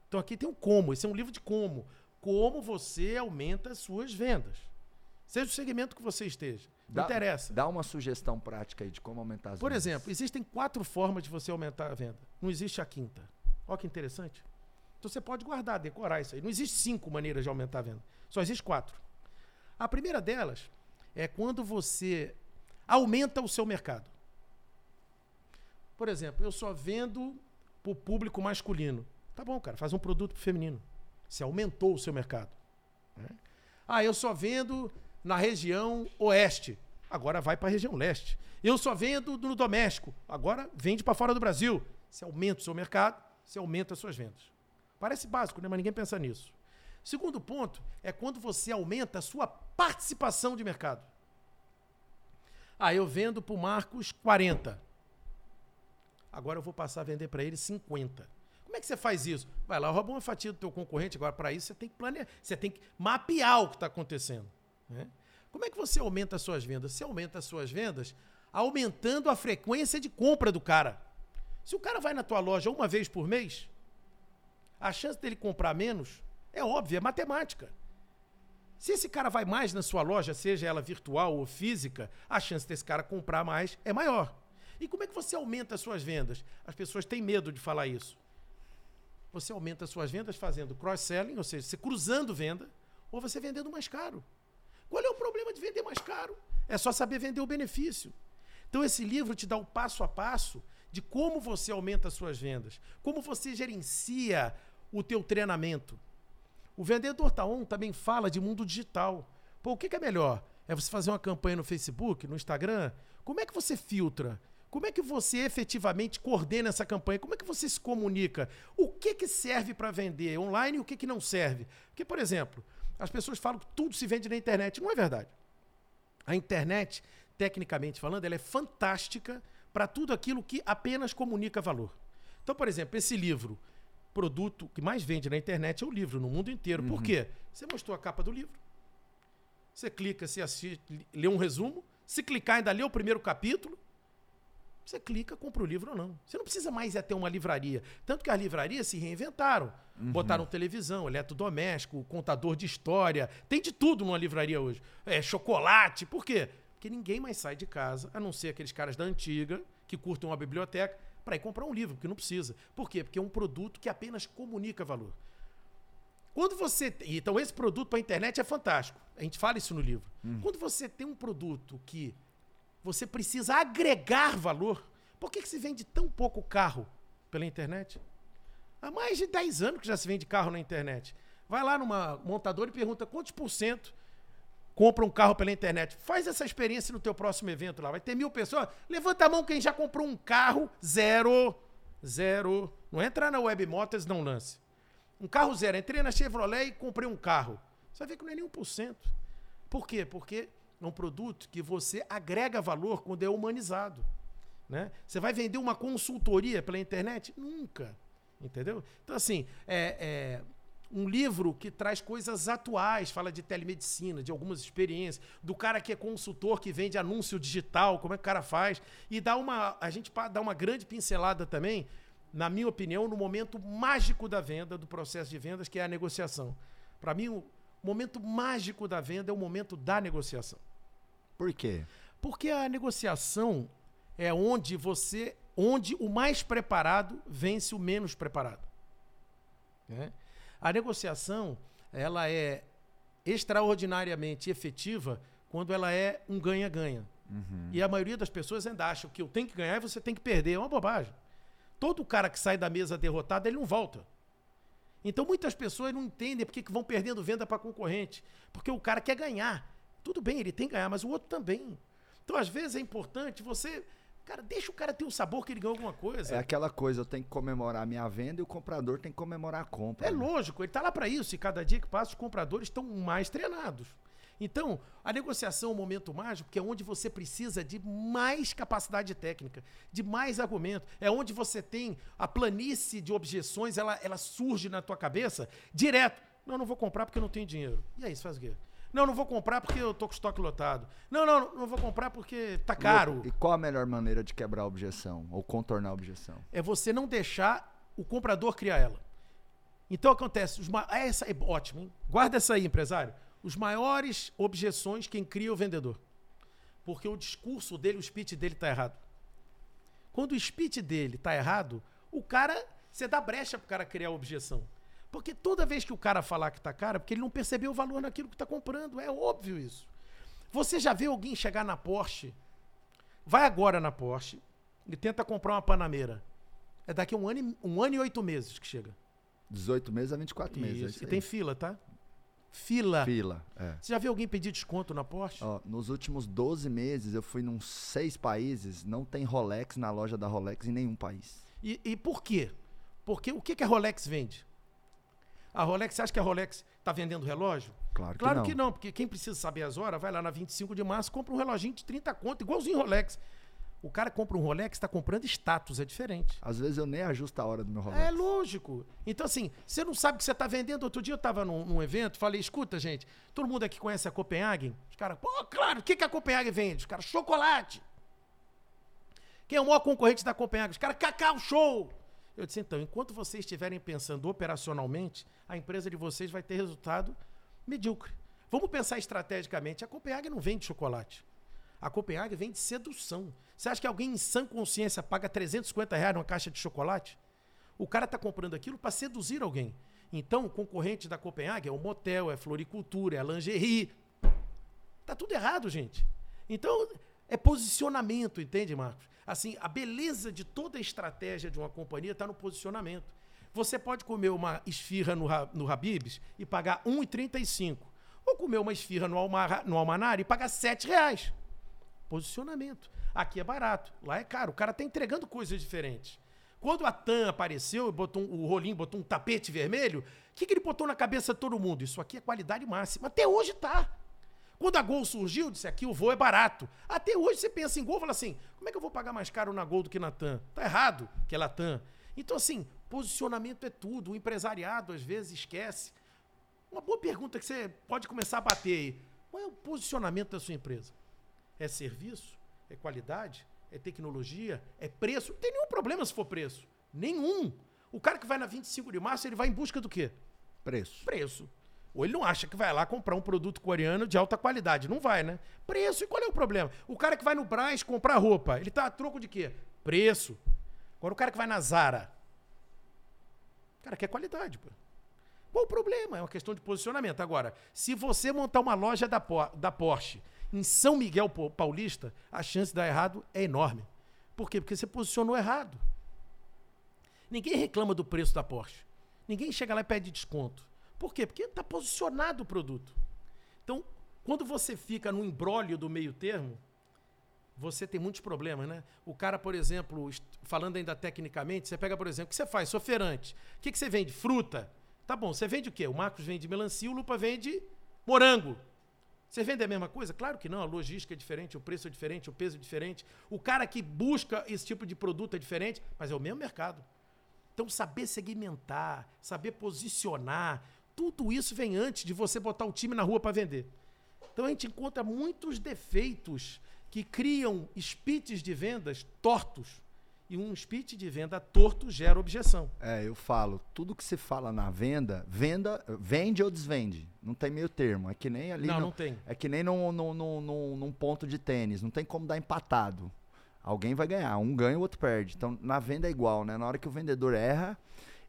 Então aqui tem um como. Esse é um livro de como. Como você aumenta as suas vendas. Seja o segmento que você esteja. Não Dá- interessa. Dá uma sugestão prática aí de como aumentar as Por vendas. exemplo, existem quatro formas de você aumentar a venda. Não existe a quinta. Olha que interessante. Então você pode guardar, decorar isso aí. Não existe cinco maneiras de aumentar a venda. Só existe quatro. A primeira delas é quando você aumenta o seu mercado. Por exemplo, eu só vendo para o público masculino. Tá bom, cara, faz um produto pro feminino. Você aumentou o seu mercado. né? Ah, eu só vendo na região oeste. Agora vai para a região leste. Eu só vendo no doméstico. Agora vende para fora do Brasil. Você aumenta o seu mercado, você aumenta as suas vendas. Parece básico, né? mas ninguém pensa nisso. Segundo ponto é quando você aumenta a sua participação de mercado. Ah, eu vendo para o Marcos 40. Agora eu vou passar a vender para ele 50. Como é que você faz isso? Vai lá, rouba uma fatia do teu concorrente. Agora, para isso, você tem que planejar, você tem que mapear o que está acontecendo. Né? Como é que você aumenta as suas vendas? Você aumenta as suas vendas aumentando a frequência de compra do cara. Se o cara vai na tua loja uma vez por mês, a chance dele comprar menos é óbvia, é matemática. Se esse cara vai mais na sua loja, seja ela virtual ou física, a chance desse cara comprar mais é maior. E como é que você aumenta as suas vendas? As pessoas têm medo de falar isso. Você aumenta as suas vendas fazendo cross-selling, ou seja, você cruzando venda, ou você vendendo mais caro. Qual é o problema de vender mais caro? É só saber vender o benefício. Então esse livro te dá o passo a passo de como você aumenta as suas vendas, como você gerencia o teu treinamento. O Vendedor Taon também fala de mundo digital. Pô, o que, que é melhor? É você fazer uma campanha no Facebook, no Instagram? Como é que você filtra? Como é que você efetivamente coordena essa campanha? Como é que você se comunica? O que, que serve para vender online e o que, que não serve? Porque, por exemplo, as pessoas falam que tudo se vende na internet. Não é verdade. A internet, tecnicamente falando, ela é fantástica para tudo aquilo que apenas comunica valor. Então, por exemplo, esse livro, produto que mais vende na internet é o livro, no mundo inteiro. Uhum. Por quê? Você mostrou a capa do livro. Você clica, se assiste, lê um resumo. Se clicar, ainda lê o primeiro capítulo. Você clica, compra o livro ou não. Você não precisa mais é ter uma livraria. Tanto que as livrarias se reinventaram. Uhum. Botaram televisão, eletrodoméstico, contador de história. Tem de tudo numa livraria hoje. É, chocolate. Por quê? Porque ninguém mais sai de casa, a não ser aqueles caras da antiga, que curtam uma biblioteca, para ir comprar um livro, porque não precisa. Por quê? Porque é um produto que apenas comunica valor. Quando você. Então, esse produto para a internet é fantástico. A gente fala isso no livro. Hum. Quando você tem um produto que você precisa agregar valor, por que, que se vende tão pouco carro pela internet? Há mais de 10 anos que já se vende carro na internet. Vai lá numa montadora e pergunta quantos por cento compra um carro pela internet. Faz essa experiência no teu próximo evento lá. Vai ter mil pessoas. Levanta a mão quem já comprou um carro zero. Zero. Não entra na Web Motors, não lance. Um carro zero. Entrei na Chevrolet e comprei um carro. Você vai ver que não é nem 1%. Por quê? Porque é um produto que você agrega valor quando é humanizado. Né? Você vai vender uma consultoria pela internet? Nunca. Entendeu? Então, assim, é, é um livro que traz coisas atuais, fala de telemedicina, de algumas experiências, do cara que é consultor, que vende anúncio digital, como é que o cara faz, e dá uma, a gente dá uma grande pincelada também, na minha opinião, no momento mágico da venda, do processo de vendas, que é a negociação. Para mim, o momento mágico da venda é o momento da negociação. Por quê? Porque a negociação é onde você, onde o mais preparado vence o menos preparado. Né? A negociação, ela é extraordinariamente efetiva quando ela é um ganha-ganha. Uhum. E a maioria das pessoas ainda acham que eu tenho que ganhar e você tem que perder. É uma bobagem. Todo cara que sai da mesa derrotado, ele não volta. Então muitas pessoas não entendem porque que vão perdendo venda para concorrente. Porque o cara quer ganhar. Tudo bem, ele tem que ganhar, mas o outro também. Então, às vezes, é importante você Cara, deixa o cara ter o um sabor que ele ganhou alguma coisa. É aquela coisa, eu tenho que comemorar a minha venda e o comprador tem que comemorar a compra. É né? lógico, ele tá lá para isso e cada dia que passa os compradores estão mais treinados. Então, a negociação é um momento mágico, porque é onde você precisa de mais capacidade técnica, de mais argumento. É onde você tem a planície de objeções, ela, ela surge na tua cabeça direto. Não, não vou comprar porque eu não tenho dinheiro. E aí, você faz o quê? Não, não vou comprar porque eu tô com estoque lotado. Não, não, não vou comprar porque tá caro. E qual a melhor maneira de quebrar a objeção ou contornar a objeção? É você não deixar o comprador criar ela. Então acontece, os ma... essa é ótimo, hein? Guarda essa aí, empresário. Os maiores objeções quem cria é o vendedor. Porque o discurso dele, o speech dele tá errado. Quando o speech dele tá errado, o cara, você dá brecha pro cara criar a objeção. Porque toda vez que o cara falar que tá caro, é porque ele não percebeu o valor naquilo que está comprando. É óbvio isso. Você já vê alguém chegar na Porsche, vai agora na Porsche e tenta comprar uma Panameira. É daqui a um ano, e, um ano e oito meses que chega. 18 meses a 24 isso. meses. É e tem fila, tá? Fila. Fila, é. Você já viu alguém pedir desconto na Porsche? Ó, nos últimos 12 meses eu fui num seis países, não tem Rolex na loja da Rolex em nenhum país. E, e por quê? Porque o que, que a Rolex vende? A Rolex, você acha que a Rolex está vendendo relógio? Claro que claro não. que não, porque quem precisa saber as horas, vai lá na 25 de março, compra um reloginho de 30 conto, igualzinho Rolex. O cara compra um Rolex, está comprando status, é diferente. Às vezes eu nem ajusto a hora do meu Rolex. É lógico. Então, assim, você não sabe o que você está vendendo. Outro dia eu estava num, num, evento, falei, escuta, gente, todo mundo aqui conhece a Copenhagen? Os caras, pô, claro, o que, que a Copenhagen vende? Os caras, chocolate. Quem é o maior concorrente da Copenhagen? Os caras, cacau show. Eu disse, então, enquanto vocês estiverem pensando operacionalmente, a empresa de vocês vai ter resultado medíocre. Vamos pensar estrategicamente. A Copenhague não vende chocolate. A Copenhague vende sedução. Você acha que alguém em sã consciência paga 350 reais numa caixa de chocolate? O cara está comprando aquilo para seduzir alguém. Então, o concorrente da Copenhague é o motel, é floricultura, é lingerie. Tá tudo errado, gente. Então, é posicionamento, entende, Marcos? Assim, a beleza de toda a estratégia de uma companhia está no posicionamento. Você pode comer uma esfirra no, no Habibs e pagar R$ 1,35. Ou comer uma esfirra no, Almar, no e pagar R$ reais. Posicionamento. Aqui é barato, lá é caro. O cara está entregando coisas diferentes. Quando a TAM apareceu, botou um, o Rolim botou um tapete vermelho, o que, que ele botou na cabeça de todo mundo? Isso aqui é qualidade máxima. Até hoje tá. Quando a Gol surgiu, disse aqui o voo é barato. Até hoje você pensa em Gol e fala assim: como é que eu vou pagar mais caro na Gol do que na TAM? Tá errado que é TAM. Então, assim, posicionamento é tudo. O empresariado às vezes esquece. Uma boa pergunta que você pode começar a bater aí: qual é o posicionamento da sua empresa? É serviço? É qualidade? É tecnologia? É preço? Não tem nenhum problema se for preço. Nenhum. O cara que vai na 25 de março, ele vai em busca do quê? Preço. Preço. Ou ele não acha que vai lá comprar um produto coreano de alta qualidade. Não vai, né? Preço. E qual é o problema? O cara que vai no Brás comprar roupa, ele tá a troco de quê? Preço. Agora o cara que vai na Zara, o cara quer qualidade, pô. Qual o problema? É uma questão de posicionamento. Agora, se você montar uma loja da, da Porsche em São Miguel Paulista, a chance de dar errado é enorme. Por quê? Porque você posicionou errado. Ninguém reclama do preço da Porsche. Ninguém chega lá e pede desconto. Por quê? Porque está posicionado o produto. Então, quando você fica no embrólio do meio termo, você tem muitos problemas, né? O cara, por exemplo, falando ainda tecnicamente, você pega, por exemplo, o que você faz? Sou feirante. O que, que você vende? Fruta. Tá bom, você vende o quê? O Marcos vende melancia, o Lupa vende morango. Você vende a mesma coisa? Claro que não, a logística é diferente, o preço é diferente, o peso é diferente. O cara que busca esse tipo de produto é diferente, mas é o mesmo mercado. Então, saber segmentar, saber posicionar, tudo isso vem antes de você botar o time na rua para vender. Então a gente encontra muitos defeitos que criam speeches de vendas tortos. E um speech de venda torto gera objeção. É, eu falo, tudo que se fala na venda, venda, vende ou desvende. Não tem meio termo. É que nem ali. Não, no, não tem. É que nem num, num, num, num ponto de tênis. Não tem como dar empatado. Alguém vai ganhar. Um ganha, o outro perde. Então, na venda é igual, né? Na hora que o vendedor erra,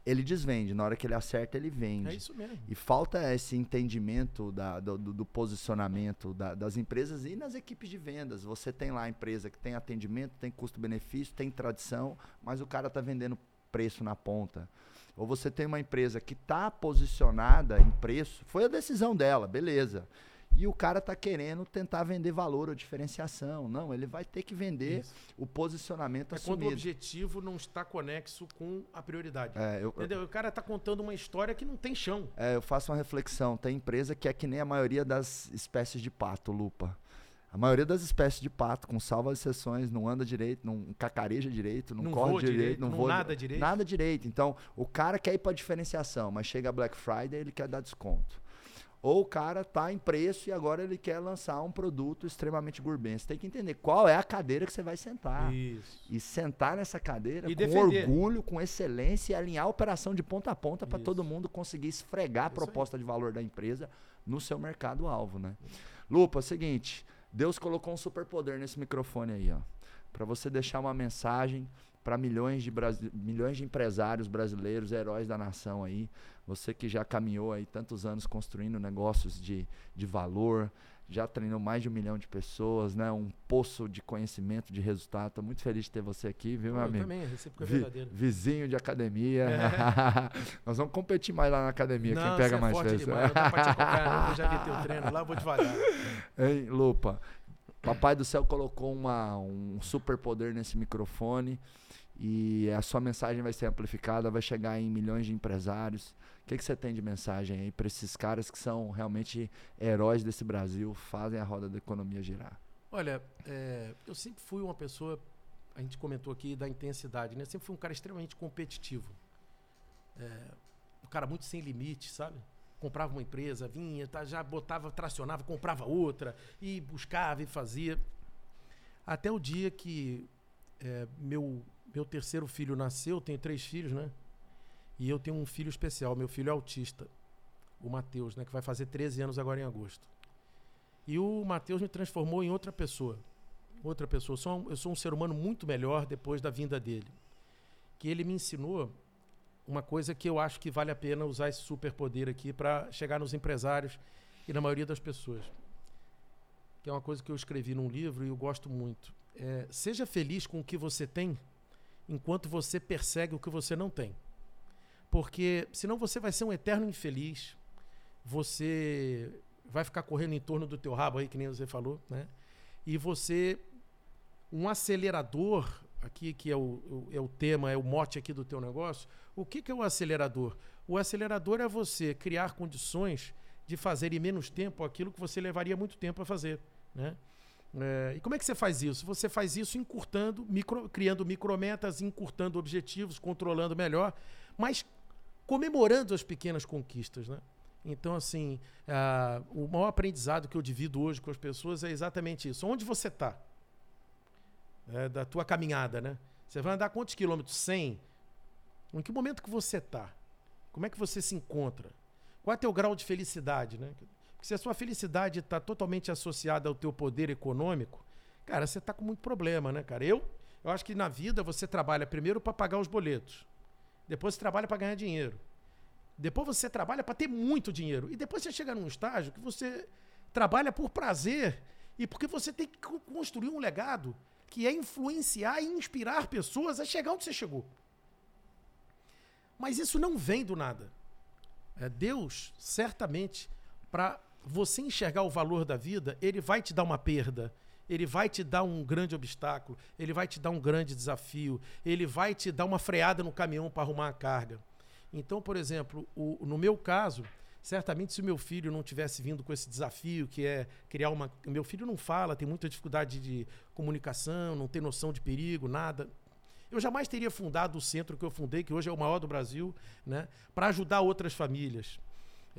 ele desvende. Na hora que ele acerta, ele vende. É isso mesmo. E falta esse entendimento da, do, do, posicionamento da, das empresas e nas equipes de vendas. Você tem lá a empresa que tem atendimento, tem custo-benefício, tem tradição, mas o cara está vendendo preço na ponta. Ou você tem uma empresa que está posicionada em preço, foi a decisão dela, beleza. E o cara está querendo tentar vender valor ou diferenciação. Não, ele vai ter que vender Isso. o posicionamento é assumido. quando o objetivo não está conexo com a prioridade. É, eu, Entendeu? O cara está contando uma história que não tem chão. É, eu faço uma reflexão. Tem empresa que é que nem a maioria das espécies de pato, lupa. A maioria das espécies de pato, com salvas exceções, não anda direito, não cacareja direito, não, não corre direito, direito, não, não voa nada direito. Nada direito. Então, o cara quer ir para diferenciação, mas chega Black Friday, ele quer dar desconto. Ou o cara tá em preço e agora ele quer lançar um produto extremamente gourmet. Você tem que entender qual é a cadeira que você vai sentar. Isso. E sentar nessa cadeira e com defender. orgulho, com excelência e alinhar a operação de ponta a ponta para todo mundo conseguir esfregar a proposta de valor da empresa no seu mercado-alvo, né? Lupa, é o seguinte, Deus colocou um superpoder nesse microfone aí, ó. Para você deixar uma mensagem para milhões de, milhões de empresários brasileiros, heróis da nação aí. Você que já caminhou aí tantos anos construindo negócios de, de valor, já treinou mais de um milhão de pessoas, né? Um poço de conhecimento, de resultado. Estou muito feliz de ter você aqui, viu, meu eu amigo? também, recíproco é verdadeiro. Vizinho de academia. É. Nós vamos competir mais lá na academia, não, quem pega é mais forte vezes. Demais, não dá pra te acompanhar, eu já vi teu treino lá, eu vou devagar. Hein, Lupa? Papai do céu colocou uma, um super poder nesse microfone e a sua mensagem vai ser amplificada, vai chegar em milhões de empresários. O que, que você tem de mensagem aí para esses caras que são realmente heróis desse Brasil, fazem a roda da economia girar? Olha, é, eu sempre fui uma pessoa, a gente comentou aqui da intensidade, né? Sempre fui um cara extremamente competitivo. É, um cara muito sem limite, sabe? Comprava uma empresa, vinha, tá, já botava, tracionava, comprava outra, e buscava e fazia. Até o dia que é, meu meu terceiro filho nasceu, tenho três filhos, né? E eu tenho um filho especial, meu filho é autista. o Matheus, né, que vai fazer 13 anos agora em agosto. E o Matheus me transformou em outra pessoa. Outra pessoa. Eu sou, um, eu sou um ser humano muito melhor depois da vinda dele. Que ele me ensinou uma coisa que eu acho que vale a pena usar esse superpoder aqui para chegar nos empresários e na maioria das pessoas. Que é uma coisa que eu escrevi num livro e eu gosto muito. É, seja feliz com o que você tem enquanto você persegue o que você não tem. Porque senão você vai ser um eterno infeliz. Você vai ficar correndo em torno do teu rabo aí, que nem você falou, né? E você um acelerador aqui que é o, é o tema, é o mote aqui do teu negócio. O que, que é o acelerador? O acelerador é você criar condições de fazer em menos tempo aquilo que você levaria muito tempo a fazer, né? É, e como é que você faz isso? Você faz isso encurtando, micro, criando micrometas, encurtando objetivos, controlando melhor, mas comemorando as pequenas conquistas, né? Então, assim, uh, o maior aprendizado que eu divido hoje com as pessoas é exatamente isso. Onde você está? É, da tua caminhada, né? Você vai andar quantos quilômetros? 100? Em que momento que você está? Como é que você se encontra? Qual é o teu grau de felicidade, né? Porque se a sua felicidade está totalmente associada ao teu poder econômico, cara, você está com muito problema, né, cara? Eu, eu acho que na vida você trabalha primeiro para pagar os boletos, depois você trabalha para ganhar dinheiro, depois você trabalha para ter muito dinheiro e depois você chega num estágio que você trabalha por prazer e porque você tem que construir um legado que é influenciar e inspirar pessoas a chegar onde você chegou. Mas isso não vem do nada. É Deus certamente para você enxergar o valor da vida, ele vai te dar uma perda, ele vai te dar um grande obstáculo, ele vai te dar um grande desafio, ele vai te dar uma freada no caminhão para arrumar a carga. Então, por exemplo, o, no meu caso, certamente se o meu filho não tivesse vindo com esse desafio, que é criar uma. Meu filho não fala, tem muita dificuldade de comunicação, não tem noção de perigo, nada. Eu jamais teria fundado o centro que eu fundei, que hoje é o maior do Brasil, né, para ajudar outras famílias.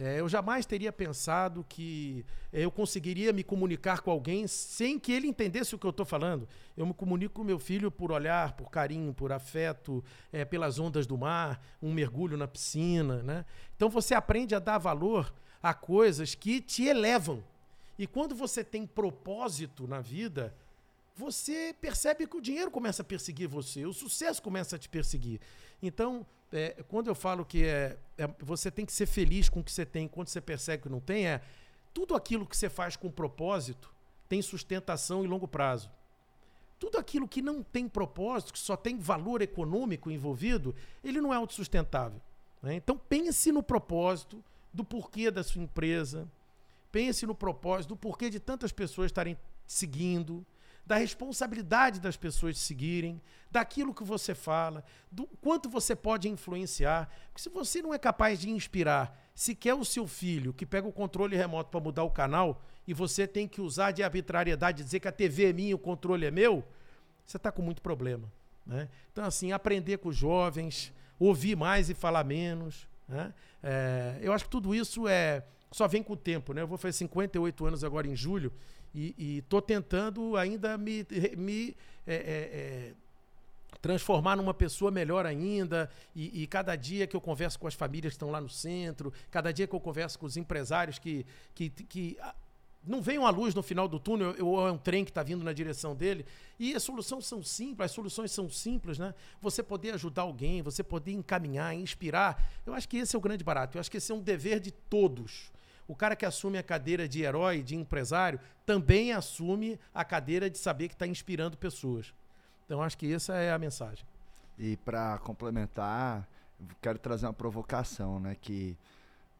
É, eu jamais teria pensado que eu conseguiria me comunicar com alguém sem que ele entendesse o que eu estou falando. Eu me comunico com meu filho por olhar, por carinho, por afeto, é, pelas ondas do mar, um mergulho na piscina. Né? Então você aprende a dar valor a coisas que te elevam. E quando você tem propósito na vida, você percebe que o dinheiro começa a perseguir você, o sucesso começa a te perseguir. Então, é, quando eu falo que é, é, você tem que ser feliz com o que você tem, quando você percebe que não tem, é tudo aquilo que você faz com propósito tem sustentação em longo prazo. Tudo aquilo que não tem propósito, que só tem valor econômico envolvido, ele não é autossustentável. Né? Então pense no propósito do porquê da sua empresa, pense no propósito do porquê de tantas pessoas estarem seguindo, da responsabilidade das pessoas seguirem, daquilo que você fala, do quanto você pode influenciar. Porque se você não é capaz de inspirar sequer o seu filho, que pega o controle remoto para mudar o canal, e você tem que usar de arbitrariedade, dizer que a TV é minha, o controle é meu, você está com muito problema. Né? Então, assim, aprender com os jovens, ouvir mais e falar menos. Né? É, eu acho que tudo isso é só vem com o tempo. Né? Eu vou fazer 58 anos agora em julho e estou tentando ainda me, me é, é, é, transformar numa pessoa melhor ainda. E, e, cada dia que eu converso com as famílias que estão lá no centro, cada dia que eu converso com os empresários que, que, que não vem uma luz no final do túnel, ou é um trem que está vindo na direção dele. E as soluções são simples, as soluções são simples, né? Você poder ajudar alguém, você poder encaminhar, inspirar. Eu acho que esse é o grande barato. Eu acho que esse é um dever de todos. O cara que assume a cadeira de herói, de empresário, também assume a cadeira de saber que está inspirando pessoas. Então, acho que essa é a mensagem. E para complementar, quero trazer uma provocação, né? Que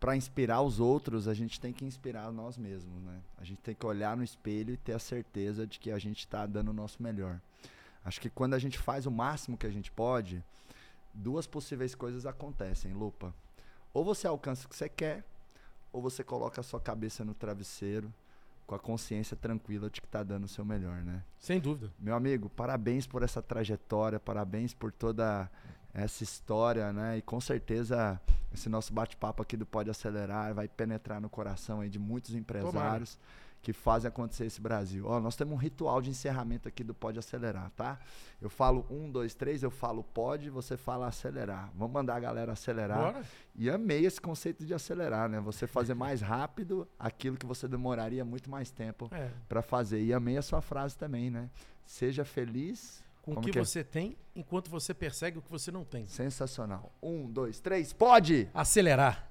para inspirar os outros, a gente tem que inspirar nós mesmos, né? A gente tem que olhar no espelho e ter a certeza de que a gente está dando o nosso melhor. Acho que quando a gente faz o máximo que a gente pode, duas possíveis coisas acontecem, Lupa. Ou você alcança o que você quer, ou você coloca a sua cabeça no travesseiro com a consciência tranquila de que está dando o seu melhor, né? Sem dúvida. Meu amigo, parabéns por essa trajetória, parabéns por toda essa história, né? E com certeza esse nosso bate-papo aqui do Pode Acelerar vai penetrar no coração aí de muitos empresários. Tomara. Que fazem acontecer esse Brasil. Ó, nós temos um ritual de encerramento aqui do Pode Acelerar, tá? Eu falo um, dois, três, eu falo pode, você fala acelerar. Vamos mandar a galera acelerar. Bora. E amei esse conceito de acelerar, né? Você fazer mais rápido aquilo que você demoraria muito mais tempo É. para fazer. E amei a sua frase também, né? Seja feliz. Com o que que é? você tem, enquanto você persegue o que você não tem. Sensacional. Um, dois, três, pode! Acelerar.